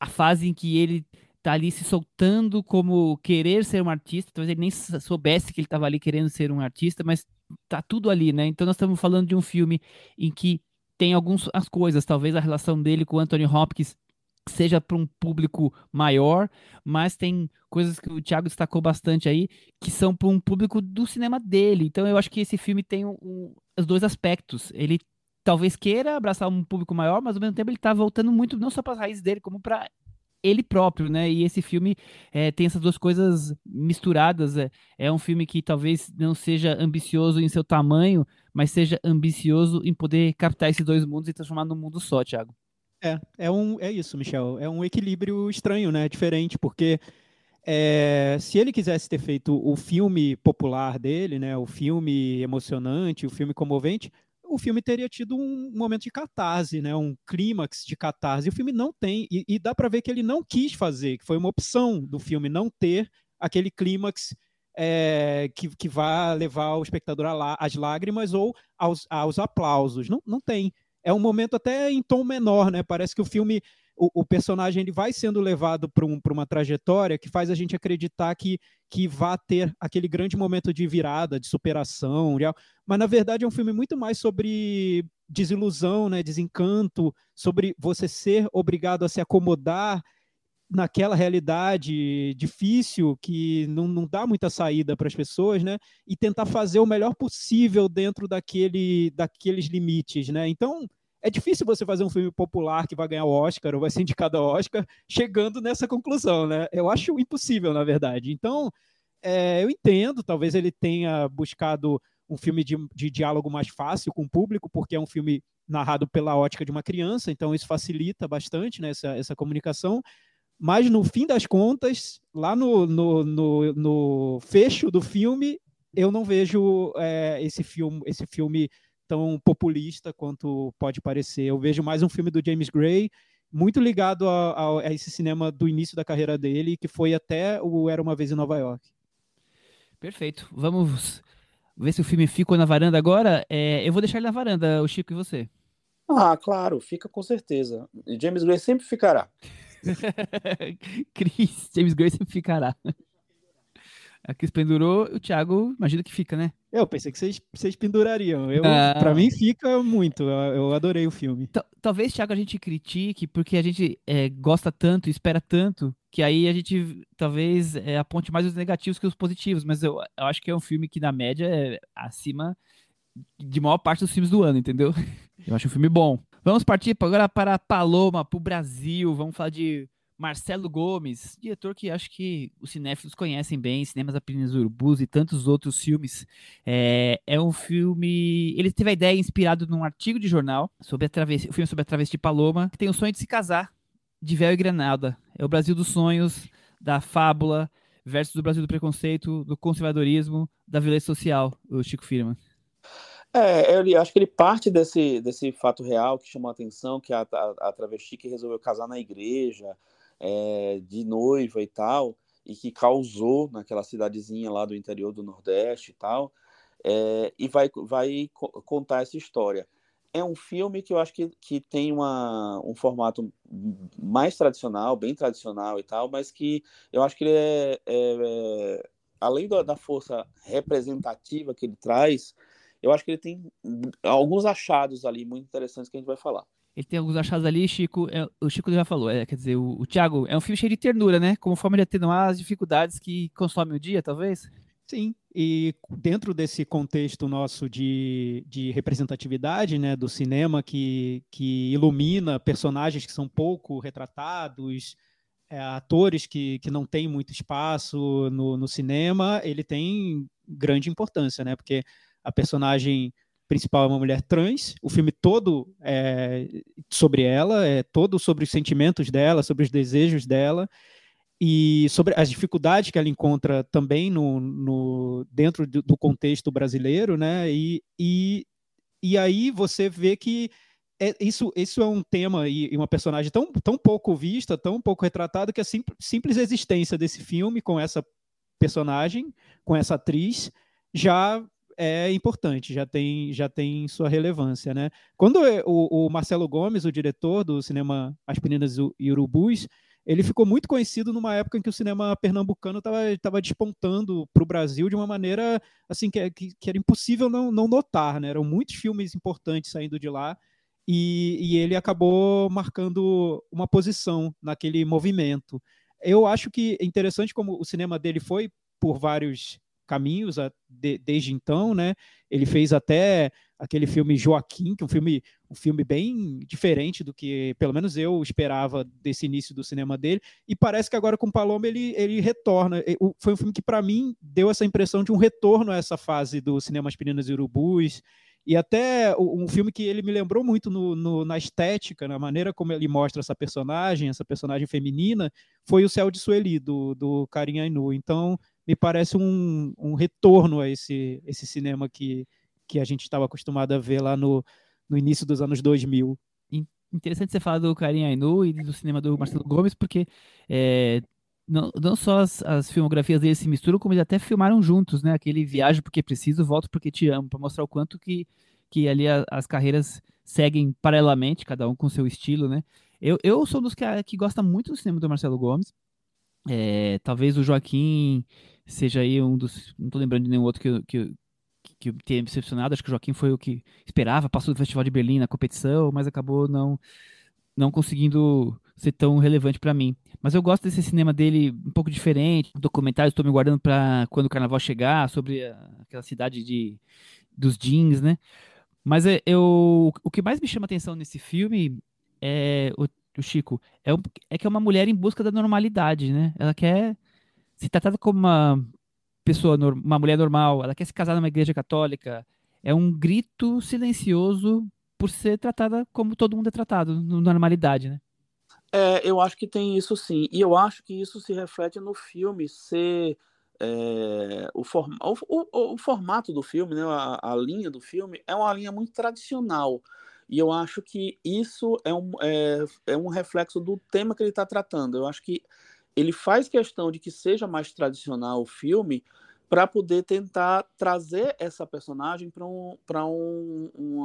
a fase em que ele tá ali se soltando como querer ser um artista, talvez ele nem soubesse que ele estava ali querendo ser um artista, mas tá tudo ali, né? Então nós estamos falando de um filme em que tem algumas as coisas, talvez a relação dele com Anthony Hopkins seja para um público maior, mas tem coisas que o Thiago destacou bastante aí, que são para um público do cinema dele. Então eu acho que esse filme tem um, um, os dois aspectos. Ele talvez queira abraçar um público maior, mas ao mesmo tempo ele está voltando muito não só para as raízes dele, como para ele próprio, né? E esse filme é, tem essas duas coisas misturadas. É, é um filme que talvez não seja ambicioso em seu tamanho, mas seja ambicioso em poder captar esses dois mundos e transformar num mundo só, Thiago. É, é, um, é isso, Michel. É um equilíbrio estranho, né? Diferente, porque é, se ele quisesse ter feito o filme popular dele, né? O filme emocionante, o filme comovente, o filme teria tido um momento de catarse, né? Um clímax de catarse. O filme não tem, e, e dá para ver que ele não quis fazer, que foi uma opção do filme não ter aquele clímax é, que, que vá levar o espectador às lágrimas ou aos, aos aplausos. Não, não tem é um momento até em tom menor, né? Parece que o filme, o, o personagem ele vai sendo levado para um, uma trajetória que faz a gente acreditar que, que vá ter aquele grande momento de virada, de superação, mas na verdade é um filme muito mais sobre desilusão, né? Desencanto, sobre você ser obrigado a se acomodar naquela realidade difícil que não, não dá muita saída para as pessoas, né? E tentar fazer o melhor possível dentro daquele, daqueles limites, né? Então é difícil você fazer um filme popular que vai ganhar o Oscar ou vai ser indicado ao Oscar chegando nessa conclusão, né? Eu acho impossível, na verdade. Então é, eu entendo, talvez ele tenha buscado um filme de, de diálogo mais fácil com o público, porque é um filme narrado pela ótica de uma criança, então isso facilita bastante né, essa, essa comunicação. Mas no fim das contas, lá no, no, no, no fecho do filme, eu não vejo é, esse filme, esse filme tão populista quanto pode parecer. Eu vejo mais um filme do James Gray, muito ligado a, a, a, esse cinema do início da carreira dele, que foi até o Era Uma Vez em Nova York. Perfeito. Vamos ver se o filme ficou na varanda agora. É, eu vou deixar ele na varanda, o Chico e você. Ah, claro, fica com certeza. James Gray sempre ficará. Chris, James Gray sempre ficará. A Cris pendurou, o Thiago, imagina que fica, né? Eu pensei que vocês, vocês pendurariam. Eu, ah. Pra mim fica muito. Eu, eu adorei o filme. T Talvez, Thiago, a gente critique porque a gente é, gosta tanto, espera tanto, que aí a gente talvez é, aponte mais os negativos que os positivos. Mas eu, eu acho que é um filme que, na média, é acima de maior parte dos filmes do ano, entendeu? Eu acho um filme bom. Vamos partir agora para Paloma, para o Brasil. Vamos falar de Marcelo Gomes, diretor que acho que os cinéfilos conhecem bem, Cinemas Apenas Urubus e tantos outros filmes. É, é, um filme. Ele teve a ideia inspirado num artigo de jornal sobre a travesti, o filme sobre a travesti Paloma, que tem o sonho de se casar de véu e granada. É o Brasil dos sonhos, da fábula, versus o Brasil do preconceito, do conservadorismo, da violência social, o Chico Firman. É, ele, acho que ele parte desse, desse fato real que chamou a atenção, que a, a, a travesti que resolveu casar na igreja, é, de noiva e tal, e que causou naquela cidadezinha lá do interior do Nordeste e tal, é, e vai, vai contar essa história. É um filme que eu acho que, que tem uma, um formato mais tradicional, bem tradicional e tal, mas que eu acho que ele é, é, é além da, da força representativa que ele traz, eu acho que ele tem alguns achados ali muito interessantes que a gente vai falar. Ele tem alguns achados ali, Chico. É, o Chico já falou, é, quer dizer, o, o Thiago é um filme cheio de ternura, né? Como forma de atenuar as dificuldades que consomem o dia, talvez? Sim, e dentro desse contexto nosso de, de representatividade, né, do cinema que, que ilumina personagens que são pouco retratados, é, atores que, que não têm muito espaço no, no cinema, ele tem grande importância, né, porque a personagem principal é uma mulher trans, o filme todo é sobre ela, é todo sobre os sentimentos dela, sobre os desejos dela, e sobre as dificuldades que ela encontra também no, no dentro do, contexto brasileiro, né? E, e, e aí você vê que é, isso, isso é um tema e, e, uma personagem tão, tão pouco vista, tão pouco retratada, que a sim, simples existência desse filme com essa personagem, com essa atriz, já é importante, já tem, já tem sua relevância, né? Quando o, o Marcelo Gomes, o diretor do cinema As Meninas e Urubus, ele ficou muito conhecido numa época em que o cinema pernambucano estava despontando para o Brasil de uma maneira assim que, que, que, era impossível não, não notar, né? Eram muitos filmes importantes saindo de lá e, e ele acabou marcando uma posição naquele movimento. Eu acho que é interessante como o cinema dele foi por vários caminhos a, de, desde então, né? Ele fez até aquele filme Joaquim, que é um filme, um filme bem diferente do que, pelo menos eu esperava desse início do cinema dele. E parece que agora com Paloma ele, ele retorna. Foi um filme que para mim deu essa impressão de um retorno a essa fase do cinema Aspirinas e Urubus. E até um filme que ele me lembrou muito no, no, na estética, na maneira como ele mostra essa personagem, essa personagem feminina, foi o Céu de Sueli, do, do Karim Ainu. Então, me parece um, um retorno a esse, esse cinema que, que a gente estava acostumado a ver lá no, no início dos anos 2000. Interessante você falar do Karim Ainu e do cinema do Marcelo Gomes, porque é, não, não só as, as, filmografias deles se misturam, como eles até filmaram juntos, né? Aquele Viajo Porque Preciso, Volto Porque Te Amo, para mostrar o quanto que, que ali a, as carreiras seguem paralelamente, cada um com seu estilo, né? Eu, eu sou dos que, que gosta muito do cinema do Marcelo Gomes. É, talvez o Joaquim seja aí um dos. Não tô lembrando de nenhum outro que, que, que tenha me decepcionado. Acho que o Joaquim foi o que esperava, passou do Festival de Berlim na competição, mas acabou não, não conseguindo ser tão relevante para mim. Mas eu gosto desse cinema dele um pouco diferente. Documentários estou me guardando para quando o carnaval chegar, sobre aquela cidade de, dos jeans, né? Mas é, eu, o que mais me chama atenção nesse filme é o, o Chico é, é que é uma mulher em busca da normalidade, né? Ela quer se tratada como uma pessoa, uma mulher normal, ela quer se casar numa igreja católica, é um grito silencioso por ser tratada como todo mundo é tratado, na normalidade, né? É, eu acho que tem isso sim. E eu acho que isso se reflete no filme ser. É, o, form, o, o, o, formato do filme, né, a, a, linha do filme, é uma linha muito tradicional. E eu acho que isso é um, é, é um reflexo do tema que ele está tratando. Eu acho que ele faz questão de que seja mais tradicional o filme para poder tentar trazer essa personagem para um, um,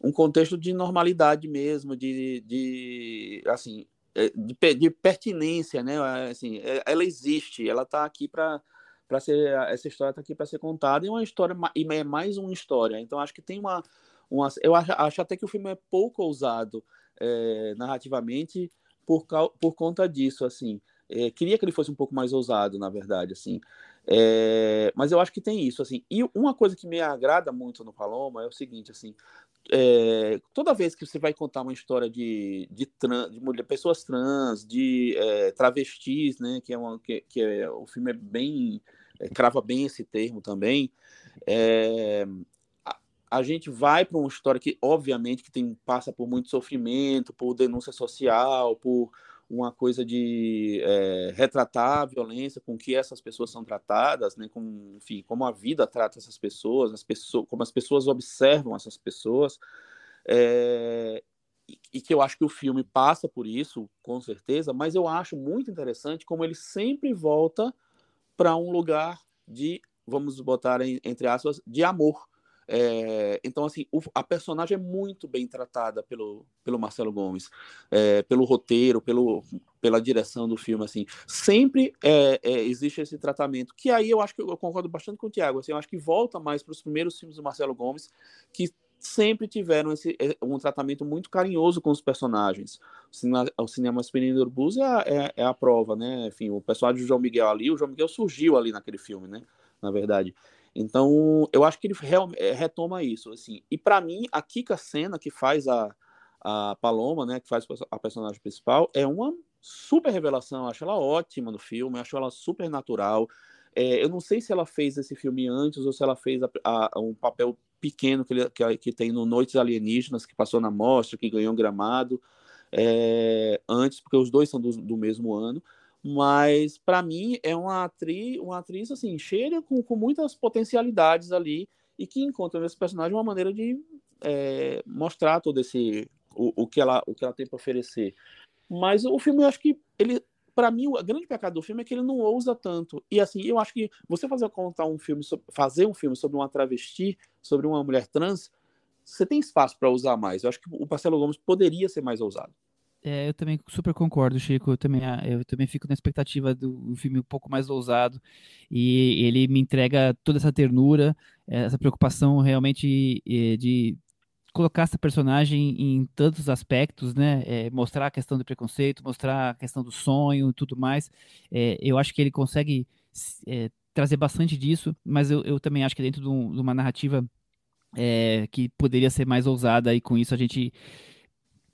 um contexto de normalidade mesmo, de, de assim, é, de, de pertinência, né? Assim, é, ela existe, ela está aqui para para ser essa história está aqui para ser contada e uma história e é mais uma história. Então acho que tem uma, uma eu acho, acho até que o filme é pouco ousado é, narrativamente por, por conta disso, assim. É, queria que ele fosse um pouco mais ousado, na verdade, assim. É, mas eu acho que tem isso, assim. E uma coisa que me agrada muito no Paloma é o seguinte, assim. É, toda vez que você vai contar uma história de, de, trans, de mulher, pessoas trans, de é, travestis, né, que é, uma, que, que é, o filme é bem é, crava bem esse termo também. É, a gente vai para uma história que, obviamente, que tem, passa por muito sofrimento, por denúncia social, por uma coisa de é, retratar a violência com que essas pessoas são tratadas, né, com, enfim, como a vida trata essas pessoas, as pessoas, como as pessoas observam essas pessoas, é, e, que eu acho que o filme passa por isso, com certeza, mas eu acho muito interessante como ele sempre volta para um lugar de, vamos botar entre aspas, de amor, é, então, assim, o, a personagem é muito bem tratada pelo, pelo Marcelo Gomes, é, pelo roteiro, pelo, pela direção do filme, assim. Sempre é, é existe esse tratamento, que aí eu acho que eu concordo bastante com o Tiago, assim, eu acho que volta mais para os primeiros filmes do Marcelo Gomes, que sempre tiveram esse, é, um tratamento muito carinhoso com os personagens. O cinema, o cinema Espinho Urbus é, é, é, a prova, né? Enfim, o personagem do João Miguel ali, o João Miguel surgiu ali naquele filme, né? na verdade. Então, eu acho que ele é, retoma isso, assim. E para mim, a Kika Sena, que faz a, a Paloma, né, que faz a personagem principal, é uma super revelação. Eu acho ela ótima no filme, acho ela super natural. É, eu não sei se ela fez esse filme antes ou se ela fez a, a, um papel pequeno que, ele, que, que, tem no Noites Alienígenas, que passou na mostra, que ganhou um gramado é, antes, porque os dois são do, do mesmo ano. Mas para mim é uma atriz, uma atriz assim, cheia com, com muitas potencialidades ali e que encontra nesse personagem uma maneira de é, mostrar todo esse o, o, que ela o que ela tem para oferecer. Mas o filme eu acho que ele para mim, o grande pecado do filme é que ele não ousa tanto. E assim, eu acho que você fazer contar um filme, fazer um filme sobre uma travesti, sobre uma mulher trans, você tem espaço para usar mais. Eu acho que o Marcelo Gomes poderia ser mais ousado. É, eu também super concordo, Chico. Eu também, ah, eu também fico na expectativa do filme um pouco mais ousado. E ele me entrega toda essa ternura, essa preocupação realmente de colocar essa personagem em tantos aspectos, né? É, mostrar a questão do preconceito, mostrar a questão do sonho e tudo mais. É, eu acho que ele consegue é, trazer bastante disso, mas eu, eu, também acho que dentro de, um, de uma narrativa é, que poderia ser mais ousada, e com isso a gente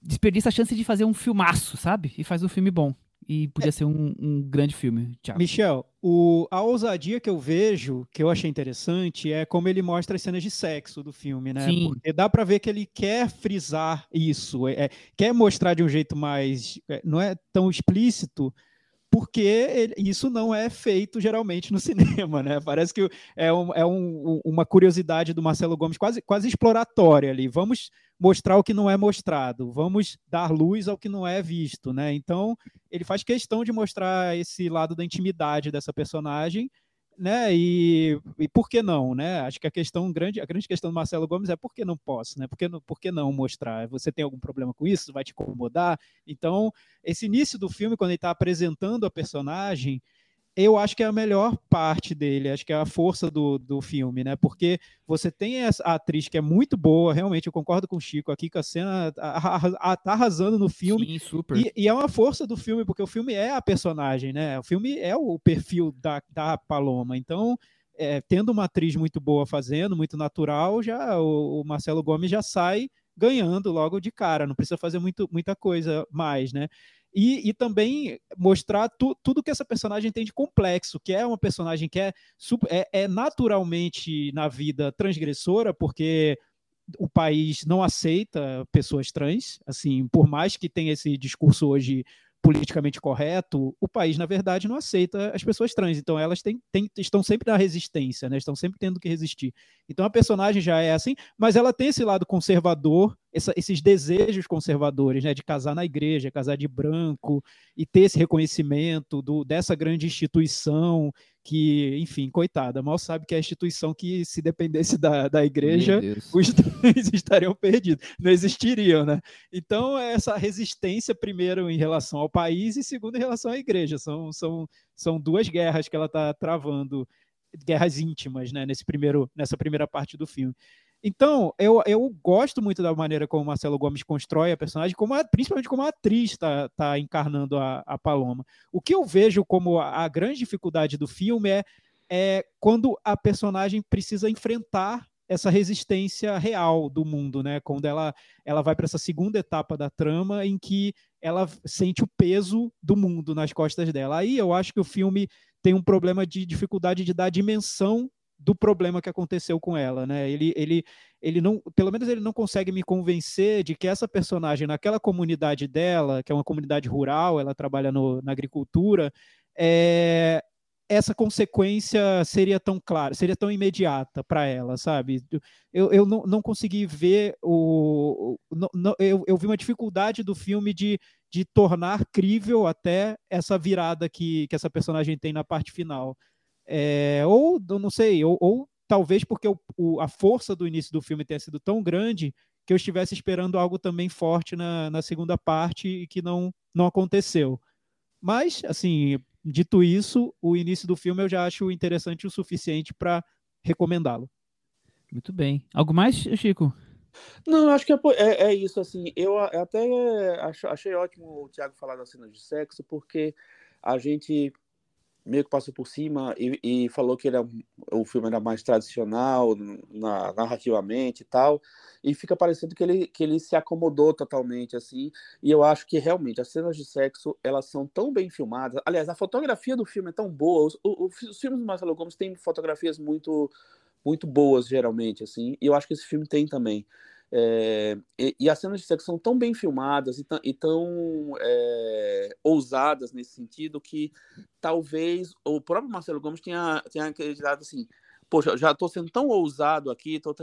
desperdiça a chance de fazer um filmaço, sabe? E faz um filme bom. E podia é. ser um, um, grande filme. Tchau. Michel, o, a ousadia que eu vejo, que eu achei interessante, é como ele mostra as cenas de sexo do filme, né? Sim. Porque dá para ver que ele quer frisar isso, é, é, quer mostrar de um jeito mais. É, não é tão explícito, porque ele, isso não é feito geralmente no cinema, né? Parece que é, um, é um, uma curiosidade do Marcelo Gomes quase, quase exploratória ali. Vamos mostrar o que não é mostrado, vamos dar luz ao que não é visto, né? Então, ele faz questão de mostrar esse lado da intimidade dessa personagem, né? E, e por que não, né? Acho que a questão grande, a grande questão do Marcelo Gomes é por que não posso, né? Por que não, por que não mostrar? Você tem algum problema com isso? Vai te incomodar? Então, esse início do filme, quando ele está apresentando a personagem, eu acho que é a melhor parte dele, acho que é a força do, do filme, né? Porque você tem a atriz que é muito boa, realmente, eu concordo com o Chico aqui, que a cena tá arrasando no filme. Sim, super. E, e, é uma força do filme, porque o filme é a personagem, né? O filme é o perfil da, da Paloma. Então, é, tendo uma atriz muito boa fazendo, muito natural, já o, o Marcelo Gomes já sai ganhando logo de cara, não precisa fazer muito, muita coisa mais, né? E, e também mostrar tu, tudo que essa personagem tem de complexo, que é uma personagem que é, é, é naturalmente na vida transgressora, porque o país não aceita pessoas trans, assim, por mais que tenha esse discurso hoje politicamente correto, o país, na verdade, não aceita as pessoas trans. Então, elas têm, têm, estão sempre na resistência, né? estão sempre tendo que resistir. Então, a personagem já é assim, mas ela tem esse lado conservador, essa, esses desejos conservadores, né? de casar na igreja, casar de branco, e ter esse reconhecimento do, dessa grande instituição que, enfim, coitada, mal sabe que é a instituição que, se dependesse da, da igreja, os trans estariam perdidos, não existiriam, né? Então, essa resistência, primeiro, em relação ao país, e segundo, em relação à igreja. São, são, são duas guerras que ela está travando, guerras íntimas, né, nesse primeiro, nessa primeira parte do filme. Então, eu, eu gosto muito da maneira como Marcelo Gomes constrói a personagem, como a, principalmente como a atriz está tá encarnando a, a Paloma. O que eu vejo como a, a grande dificuldade do filme é, é quando a personagem precisa enfrentar essa resistência real do mundo, né? Quando ela, ela vai para essa segunda etapa da trama em que ela sente o peso do mundo nas costas dela. Aí eu acho que o filme tem um problema de dificuldade de dar dimensão do problema que aconteceu com ela, né? Ele, ele, ele não, pelo menos ele não consegue me convencer de que essa personagem naquela comunidade dela, que é uma comunidade rural, ela trabalha no, na agricultura, é, essa consequência seria tão clara, seria tão imediata para ela, sabe? Eu, eu não, não consegui ver o. Não, eu, eu vi uma dificuldade do filme de, de tornar crível até essa virada que, que essa personagem tem na parte final. É, ou, não sei, ou, ou talvez porque o, o, a força do início do filme tenha sido tão grande que eu estivesse esperando algo também forte na, na segunda parte e que não, não aconteceu. Mas, assim, dito isso, o início do filme eu já acho interessante o suficiente para recomendá-lo. Muito bem. Algo mais, Chico? Não, acho que é, é, é isso, assim, eu até acho, achei ótimo o Thiago falar das cenas de sexo, porque a gente meio que passou por cima e, e falou que era, o filme era mais tradicional na, narrativamente e tal, e fica parecendo que ele, que ele se acomodou totalmente, assim, e eu acho que realmente as cenas de sexo, elas são tão bem filmadas, aliás, a fotografia do filme é tão boa, os, os, os filmes do Marcelo Gomes têm fotografias muito, muito boas, geralmente, assim, e eu acho que esse filme tem também, é, e, e, as cenas de sexo são tão bem filmadas e, e tão é, ousadas nesse sentido que talvez o próprio Marcelo Gomes tenha, tenha acreditado assim, poxa, já estou sendo tão ousado aqui, estou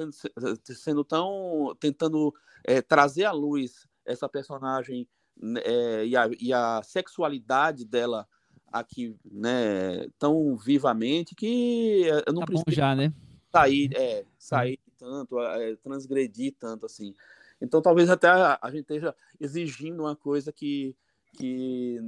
sendo tão tentando é, trazer à luz essa personagem né, é, e, a, e a sexualidade dela aqui, né, tão vivamente que eu não tá preciso já, né? sair, é, sair tanto, é, transgredir tanto assim. Então talvez até a, a gente esteja exigindo uma coisa que que,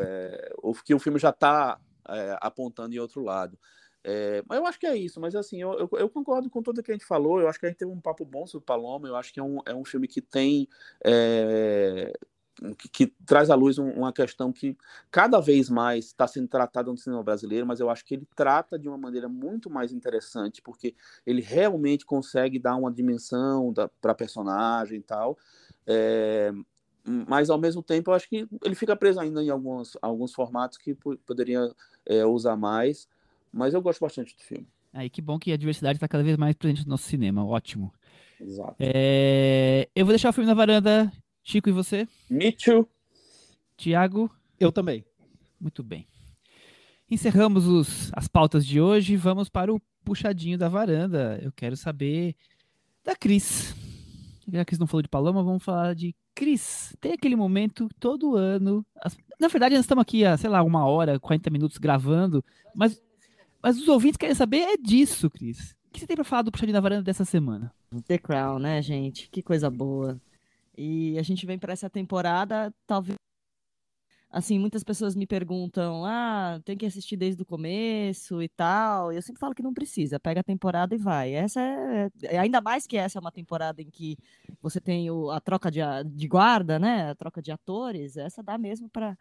é, o, que o filme já está é, apontando em outro lado. É, mas eu acho que é isso, mas assim, eu, eu, eu, concordo com tudo que a gente falou, eu acho que a gente teve um papo bom sobre Paloma, eu acho que é um, é um filme que tem é, que, que, traz à luz um, uma questão que cada vez mais está sendo tratada no cinema brasileiro, mas eu acho que ele trata de uma maneira muito mais interessante, porque ele realmente consegue dar uma dimensão para a personagem e tal. É, mas ao mesmo tempo eu acho que ele fica preso ainda em alguns, alguns formatos que poderia é, usar mais, mas eu gosto bastante do filme. Aí que bom que a diversidade está cada vez mais presente no nosso cinema, ótimo. Exato. É... Eu vou deixar o filme na varanda Chico, e você? Me too. Tiago? Eu também. Muito bem. Encerramos os, as pautas de hoje. Vamos para o puxadinho da varanda. Eu quero saber da Cris. Já que a Cris não falou de Paloma, vamos falar de Cris. Tem aquele momento todo ano. As, na verdade, nós estamos aqui há, sei lá, uma hora, 40 minutos gravando, mas, mas os ouvintes querem saber é disso, Cris. O que você tem para falar do puxadinho da varanda dessa semana? The Crown, né, gente? Que coisa boa. E a gente vem para essa temporada, talvez. Assim, muitas pessoas me perguntam: ah, tem que assistir desde o começo e tal. E eu sempre falo que não precisa, pega a temporada e vai. Essa é. é ainda mais que essa é uma temporada em que você tem o, a troca de, de guarda, né? A troca de atores. Essa dá mesmo para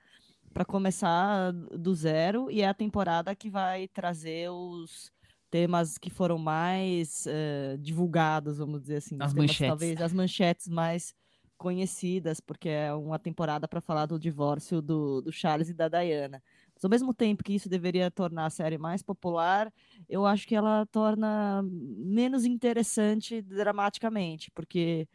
para começar do zero e é a temporada que vai trazer os temas que foram mais uh, divulgados, vamos dizer assim. As temas, manchetes. Talvez as manchetes mais conhecidas, porque é uma temporada para falar do divórcio do, do Charles e da Diana. Mas, ao mesmo tempo que isso deveria tornar a série mais popular, eu acho que ela torna menos interessante dramaticamente, porque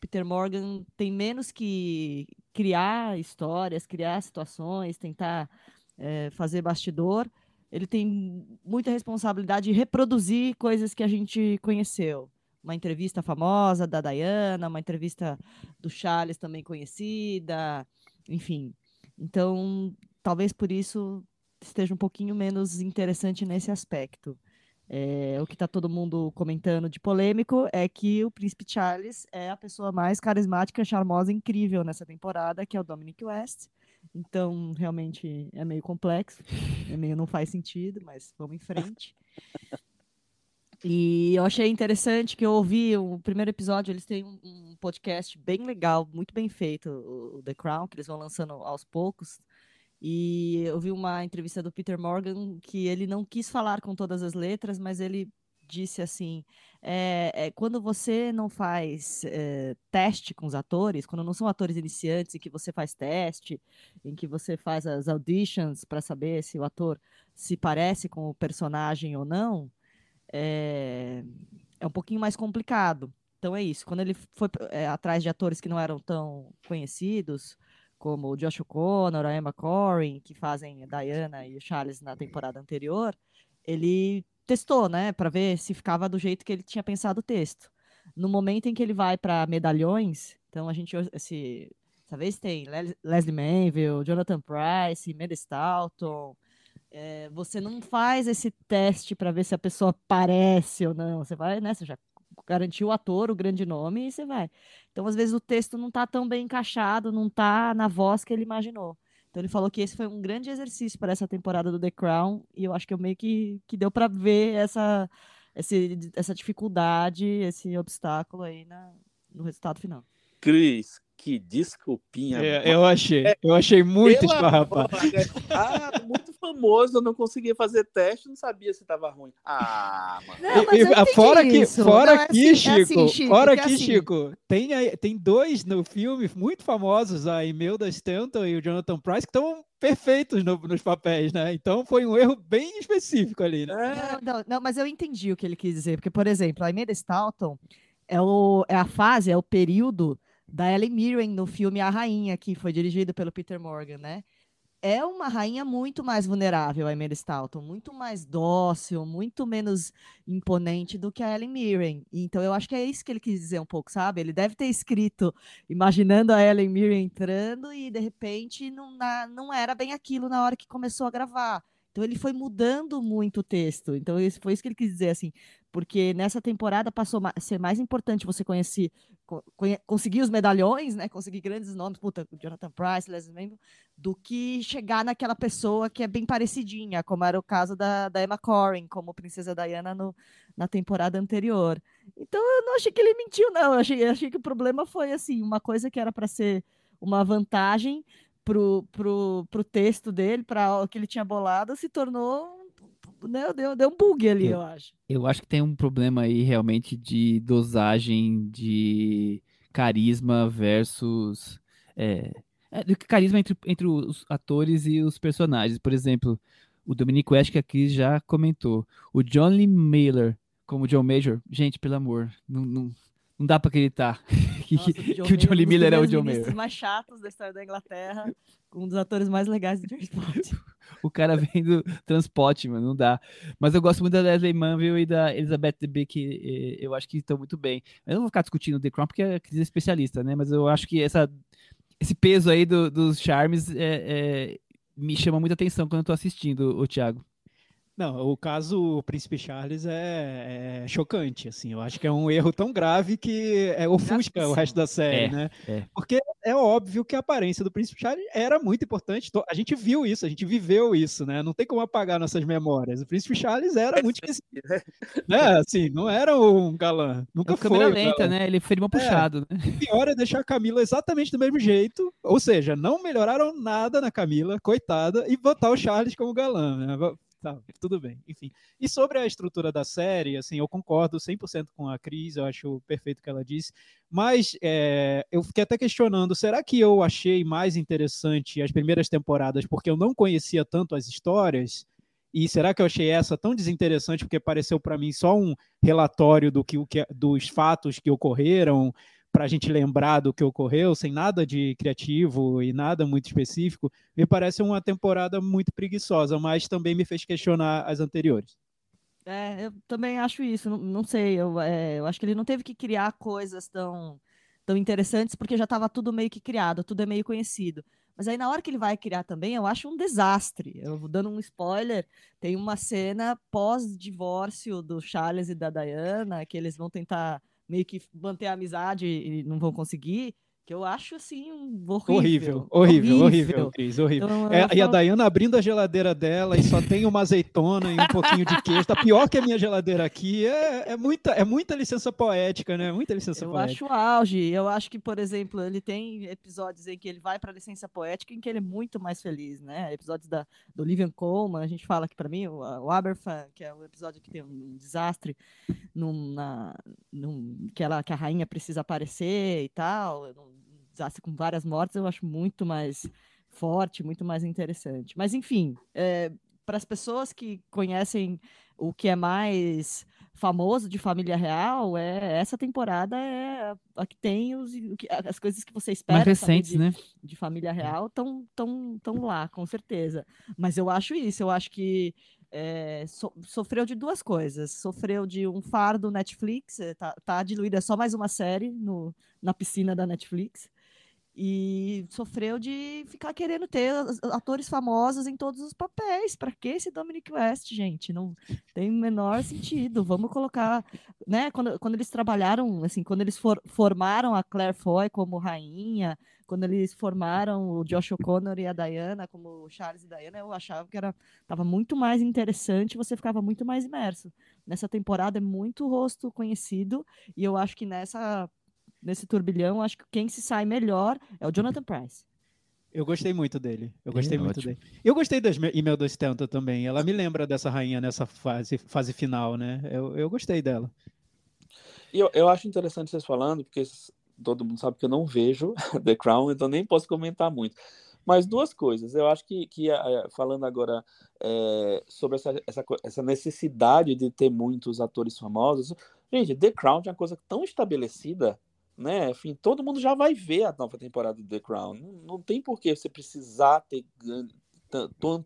Peter Morgan tem menos que criar histórias, criar situações, tentar é, fazer bastidor. Ele tem muita responsabilidade de reproduzir coisas que a gente conheceu uma entrevista famosa da Diana, uma entrevista do Charles também conhecida, enfim. Então, talvez por isso esteja um pouquinho menos interessante nesse aspecto. É, o que está todo mundo comentando de polêmico é que o Príncipe Charles é a pessoa mais carismática, charmosa, incrível nessa temporada, que é o Dominic West. Então, realmente é meio complexo, é meio não faz sentido, mas vamos em frente. E eu achei interessante que eu ouvi o primeiro episódio, eles têm um, podcast bem legal, muito bem feito, o The Crown, que eles vão lançando aos poucos. E eu vi uma entrevista do Peter Morgan que ele não quis falar com todas as letras, mas ele disse assim: é, é quando você não faz é, teste com os atores, quando não são atores iniciantes, em que você faz teste, em que você faz as auditions para saber se o ator se parece com o personagem ou não, é, é um pouquinho mais complicado. Então é isso. Quando ele foi é, atrás de atores que não eram tão conhecidos, como o Josh O'Connor, a Emma Corrin, que fazem a Diana e o Charles na temporada anterior, ele testou, né, para ver se ficava do jeito que ele tinha pensado o texto. No momento em que ele vai para medalhões, então a gente esse, essa vez tem Leslie Manville, Jonathan Price, Meda Stalton, é, você não faz esse teste para ver se a pessoa parece ou não. Você vai, né? Você já garantiu o ator, o grande nome, e você vai. Então, às vezes, o texto não está tão bem encaixado, não está na voz que ele imaginou. Então, ele falou que esse foi um grande exercício para essa temporada do The Crown, e eu acho que eu meio que, que deu para ver essa, esse, essa dificuldade, esse obstáculo aí na, no resultado final. Cris, Que desculpinha. É, eu achei, eu achei muito esfarrapado. bola, né? Ah, muito famoso, eu não conseguia fazer teste, não sabia se tava ruim. Ah, mano. Não, E- mas e- eu entendi fora que, isso. fora Não, é aqui, assim- é Chico, assim, Chico, fora que é aqui, assim. Chico, tem, tem dois no filme muito famosos, a Imelda Stanton e o Jonathan Price, que estão perfeitos no- nos papéis, né? Então foi um erro bem específico ali, né? É, Não, não, não, mas eu entendi o que ele quis dizer, porque, por exemplo, a Imelda Staunton é, o, é a fase, é o período da Ellen Mirren no filme A Rainha, que foi dirigido pelo Peter Morgan, né? É uma rainha muito mais vulnerável, a Imelda Staunton, muito mais dócil, muito menos imponente do que a Ellen Mirren. Então, eu acho que é isso que ele quis dizer um pouco, sabe? Ele deve ter escrito imaginando a Ellen Mirren entrando e, de repente, não, não era bem aquilo na hora que começou a gravar. Então ele foi mudando muito o texto. Então isso foi isso que ele quis dizer assim, porque nessa temporada passou a ser mais importante você conhecer, co- conhe- conseguir os medalhões, né, conseguir grandes nomes, puta, Jonathan Price, Leslie Manville, do que chegar naquela pessoa que é bem parecidinha, como era o caso da, da Emma Corrin, como Princesa Diana no, na temporada anterior. Então eu não achei que ele mentiu, não. Eu achei, eu achei que o problema foi assim, uma coisa que era para ser uma vantagem pro, pro, pro texto dele, para o que ele tinha bolado, se tornou. Né, deu, deu um bug ali, Eu- eu acho. Eu acho que tem um problema aí realmente de dosagem de carisma versus. É, é, do que carisma entre, entre os atores e os personagens. Por exemplo, o Dominic West, que a Cris já comentou. O John Lee Miller como John Major. Gente, pelo amor, não, não, não dá pra acreditar que, Nossa, que- que o John Lee um dos Miller é o John Mayer. mais chatos da história da Inglaterra, um dos atores mais legais do James Bond. O cara vem do transporte, mano, não dá. Mas eu gosto muito da Leslie Manville e da Elizabeth Debicki, que eh, eu acho que estão muito bem. Eu não vou ficar discutindo The Crown porque é especialista, né? Mas eu acho que essa, esse peso aí do- dos charmes é, é, me chama muita atenção quando eu tô assistindo, o Thiago. Não, o caso o Príncipe Charles é, é chocante, assim. Eu acho que é um erro tão grave que é, ofusca o resto da série, É, né? é. Porque é óbvio que a aparência do Príncipe Charles era muito importante. To- A gente viu isso, a gente viveu isso, né? Não tem como apagar nossas memórias. O Príncipe Charles era muito esquecido, né? Assim, não era um galã. É Nunca o foi. câmera lenta, galã. né? Ele foi de mão puxado, né? O pior é deixar a Camila exatamente do mesmo jeito, ou seja, não melhoraram nada na Camila, coitada, e botar o Charles como galã, né? Tá, tudo bem, enfim. E sobre a estrutura da série, assim, eu concordo 100% com a Cris, eu acho perfeito o que ela disse, mas é, eu fiquei até questionando, será que eu achei mais interessante as primeiras temporadas porque eu não conhecia tanto as histórias? E será que eu achei essa tão desinteressante porque pareceu para mim só um relatório do que, o que dos fatos que ocorreram, para a gente lembrar do que ocorreu, sem nada de criativo e nada muito específico, me parece uma temporada muito preguiçosa, mas também me fez questionar as anteriores. É, eu também acho isso, não, não sei, eu, é, eu acho que ele não teve que criar coisas tão, tão interessantes, porque já estava tudo meio que criado, tudo é meio conhecido. Mas aí na hora que ele vai criar também, eu acho um desastre. Eu vou dando um spoiler, tem uma cena pós-divórcio do Charles e da Diana, que eles vão tentar meio que manter a amizade e não vão conseguir, que eu acho assim um Horrível, horrível. horrível, horrível, Cris, horrível. Então, eu É, e a Dayana abrindo a geladeira dela e só tem uma azeitona e um pouquinho de queijo. Tá pior que a minha geladeira aqui. É, é, muita, é muita licença poética, né? Muita licença Eu poética. acho auge. Eu acho que, por exemplo, ele tem episódios em que ele vai para licença poética em que ele é muito mais feliz, né? Episódios da, do Livian Coleman, a gente fala aqui para mim, o, o Aberfan, que é o episódio que tem um desastre num, na, num, que, ela, que a rainha precisa aparecer e tal, um com várias mortes, eu acho muito mais forte, muito mais interessante. Mas, enfim, para as pessoas que conhecem o que é mais famoso de família real, é essa temporada é a que tem os, o que- as coisas que você espera Mais recentes, de, né? de família real estão tão, tão lá, com certeza. Mas eu acho isso, eu acho que é, so- sofreu de duas coisas. Sofreu de um fardo Netflix, é, tá, tá diluída, é só mais uma série no, na piscina da Netflix. E sofreu de ficar querendo ter atores famosos em todos os papéis. Para que esse Dominic West, gente? Não tem o menor sentido. Vamos colocar, né? Quando, quando eles trabalharam, assim, quando eles for- formaram a Claire Foy como rainha, quando eles formaram o Josh O'Connor e a Diana como Charles e Diana, eu achava que era tava muito mais interessante, você ficava muito mais imerso. Nessa temporada é muito rosto conhecido e eu acho que nessa nesse turbilhão, acho que quem se sai melhor é o Jonathan Price. Eu gostei muito dele. Eu gostei É, muito ótimo. dele. Eu gostei da Imelda Stanton também. Ela me lembra dessa rainha nessa fase, fase final, né? Eu, eu gostei dela. E eu, eu acho interessante vocês falando, porque todo mundo sabe que eu não vejo The Crown, então nem posso comentar muito. Mas duas coisas. Eu acho que, que eh, falando agora eh, sobre essa, essa, essa necessidade de ter muitos atores famosos, gente, The Crown é uma coisa tão estabelecida, né? Enfim, todo mundo já vai ver a nova temporada do The Crown. Não, não tem por que você precisar ter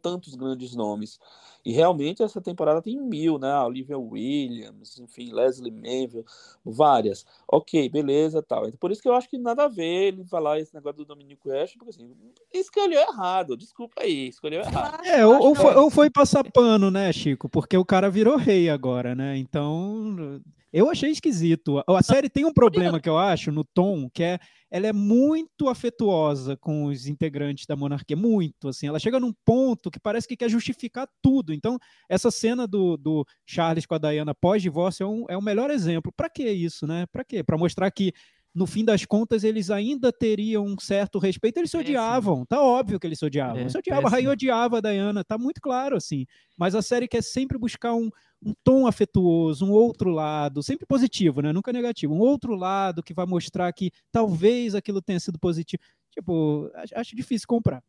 tantos grandes nomes. E realmente essa temporada tem mil, né? A Olivia Williams, enfim, Leslie Manville, várias. Ok, beleza, tal. Então, por isso que eu acho que nada a ver ele falar esse negócio do Dominic West, porque assim, escolheu errado. Desculpa aí, escolheu errado. É, ou, ou foi, ou foi passar pano, né, Chico? Porque o cara virou rei agora, né? Então, eu achei esquisito. A série tem um problema que eu acho no tom, que é ela é muito afetuosa com os integrantes da monarquia, muito, assim. Ela chega num ponto que parece que quer justificar tudo. Então, essa cena do, do Charles com a Diana pós-divórcio é, um, é o melhor exemplo. Para que isso, né? Para quê? Para mostrar que no fim das contas, eles ainda teriam um certo respeito. Eles se odiavam, tá óbvio que eles se odiavam. É, se odiavam, a rainha péssimo. odiava a Diana, tá muito claro, assim. Mas a série quer sempre buscar um, um tom afetuoso, um outro lado, sempre positivo, né? Nunca negativo. Um outro lado que vai mostrar que talvez aquilo tenha sido positivo. Tipo, acho difícil comprar.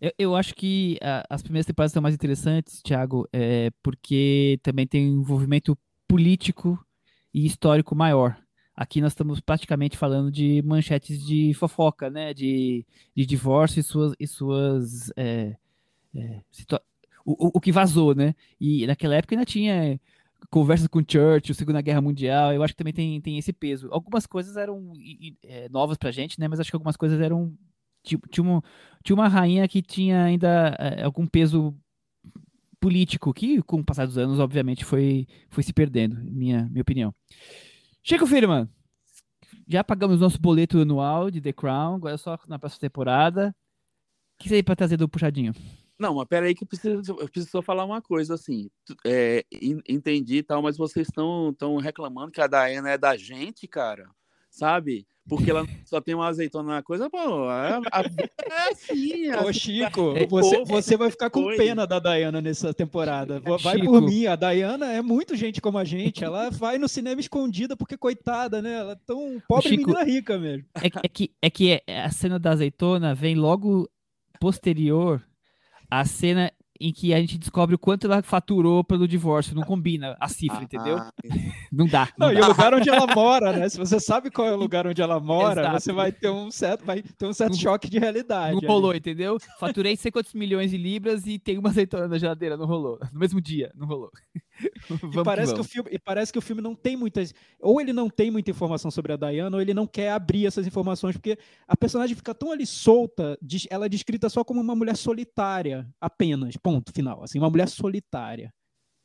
Eu, eu acho que ah, as primeiras temporadas são mais interessantes, Thiago, é, porque também tem um envolvimento político e histórico maior. Aqui nós estamos praticamente falando de manchetes de fofoca, né? De, de divórcio e suas, e suas é, é, o, o- que vazou, né? E naquela época ainda tinha conversas com Churchill, Segunda Guerra Mundial. Eu acho que também tem, tem esse peso. Algumas coisas eram é, novas pra gente, né? Mas acho que algumas coisas eram tinha, um- tinha uma rainha que tinha ainda é, algum peso político, que com o passar dos anos, obviamente, foi, foi se perdendo, minha, minha opinião. Chico Firman, já pagamos nosso boleto anual de The Crown, agora é só na próxima temporada. O que você tem pra trazer do puxadinho? Não, mas peraí que eu preciso, eu preciso só falar uma coisa assim. É, en- entendi e tal, mas vocês estão estão reclamando que a Diana é da gente, cara. Sabe? Porque ela só tem uma azeitona na coisa, pô. A, a vida é assim. Ô, Chico, é você, você vai ficar com Oi. pena da Diana nessa temporada. Vai Chico. por mim, a Diana é muito gente como a gente. Ela vai no cinema escondida porque, coitada, né? Ela é tão pobre Chico- menina rica mesmo. É, que- é que, é que é- a cena da azeitona vem logo posterior à cena em que a gente descobre o quanto ela faturou pelo divórcio. Não combina a cifra, entendeu? Ah, Não dá. Não, Não, e dá. o lugar onde ela mora, né? Se você sabe qual é o lugar onde ela mora, Exato. você vai ter um certo, vai ter um certo Não- choque de realidade. Não ali. rolou, entendeu? Faturei sei quantos milhões de libras e tem uma azeitona na geladeira. Não rolou. No mesmo dia, não rolou. E parece, que o filme, e parece que o filme não tem muitas. Ou ele não tem muita informação sobre a Diana, ou ele não quer abrir essas informações, porque a personagem fica tão ali solta, ela é descrita só como uma mulher solitária, apenas, ponto final. Assim, uma mulher solitária.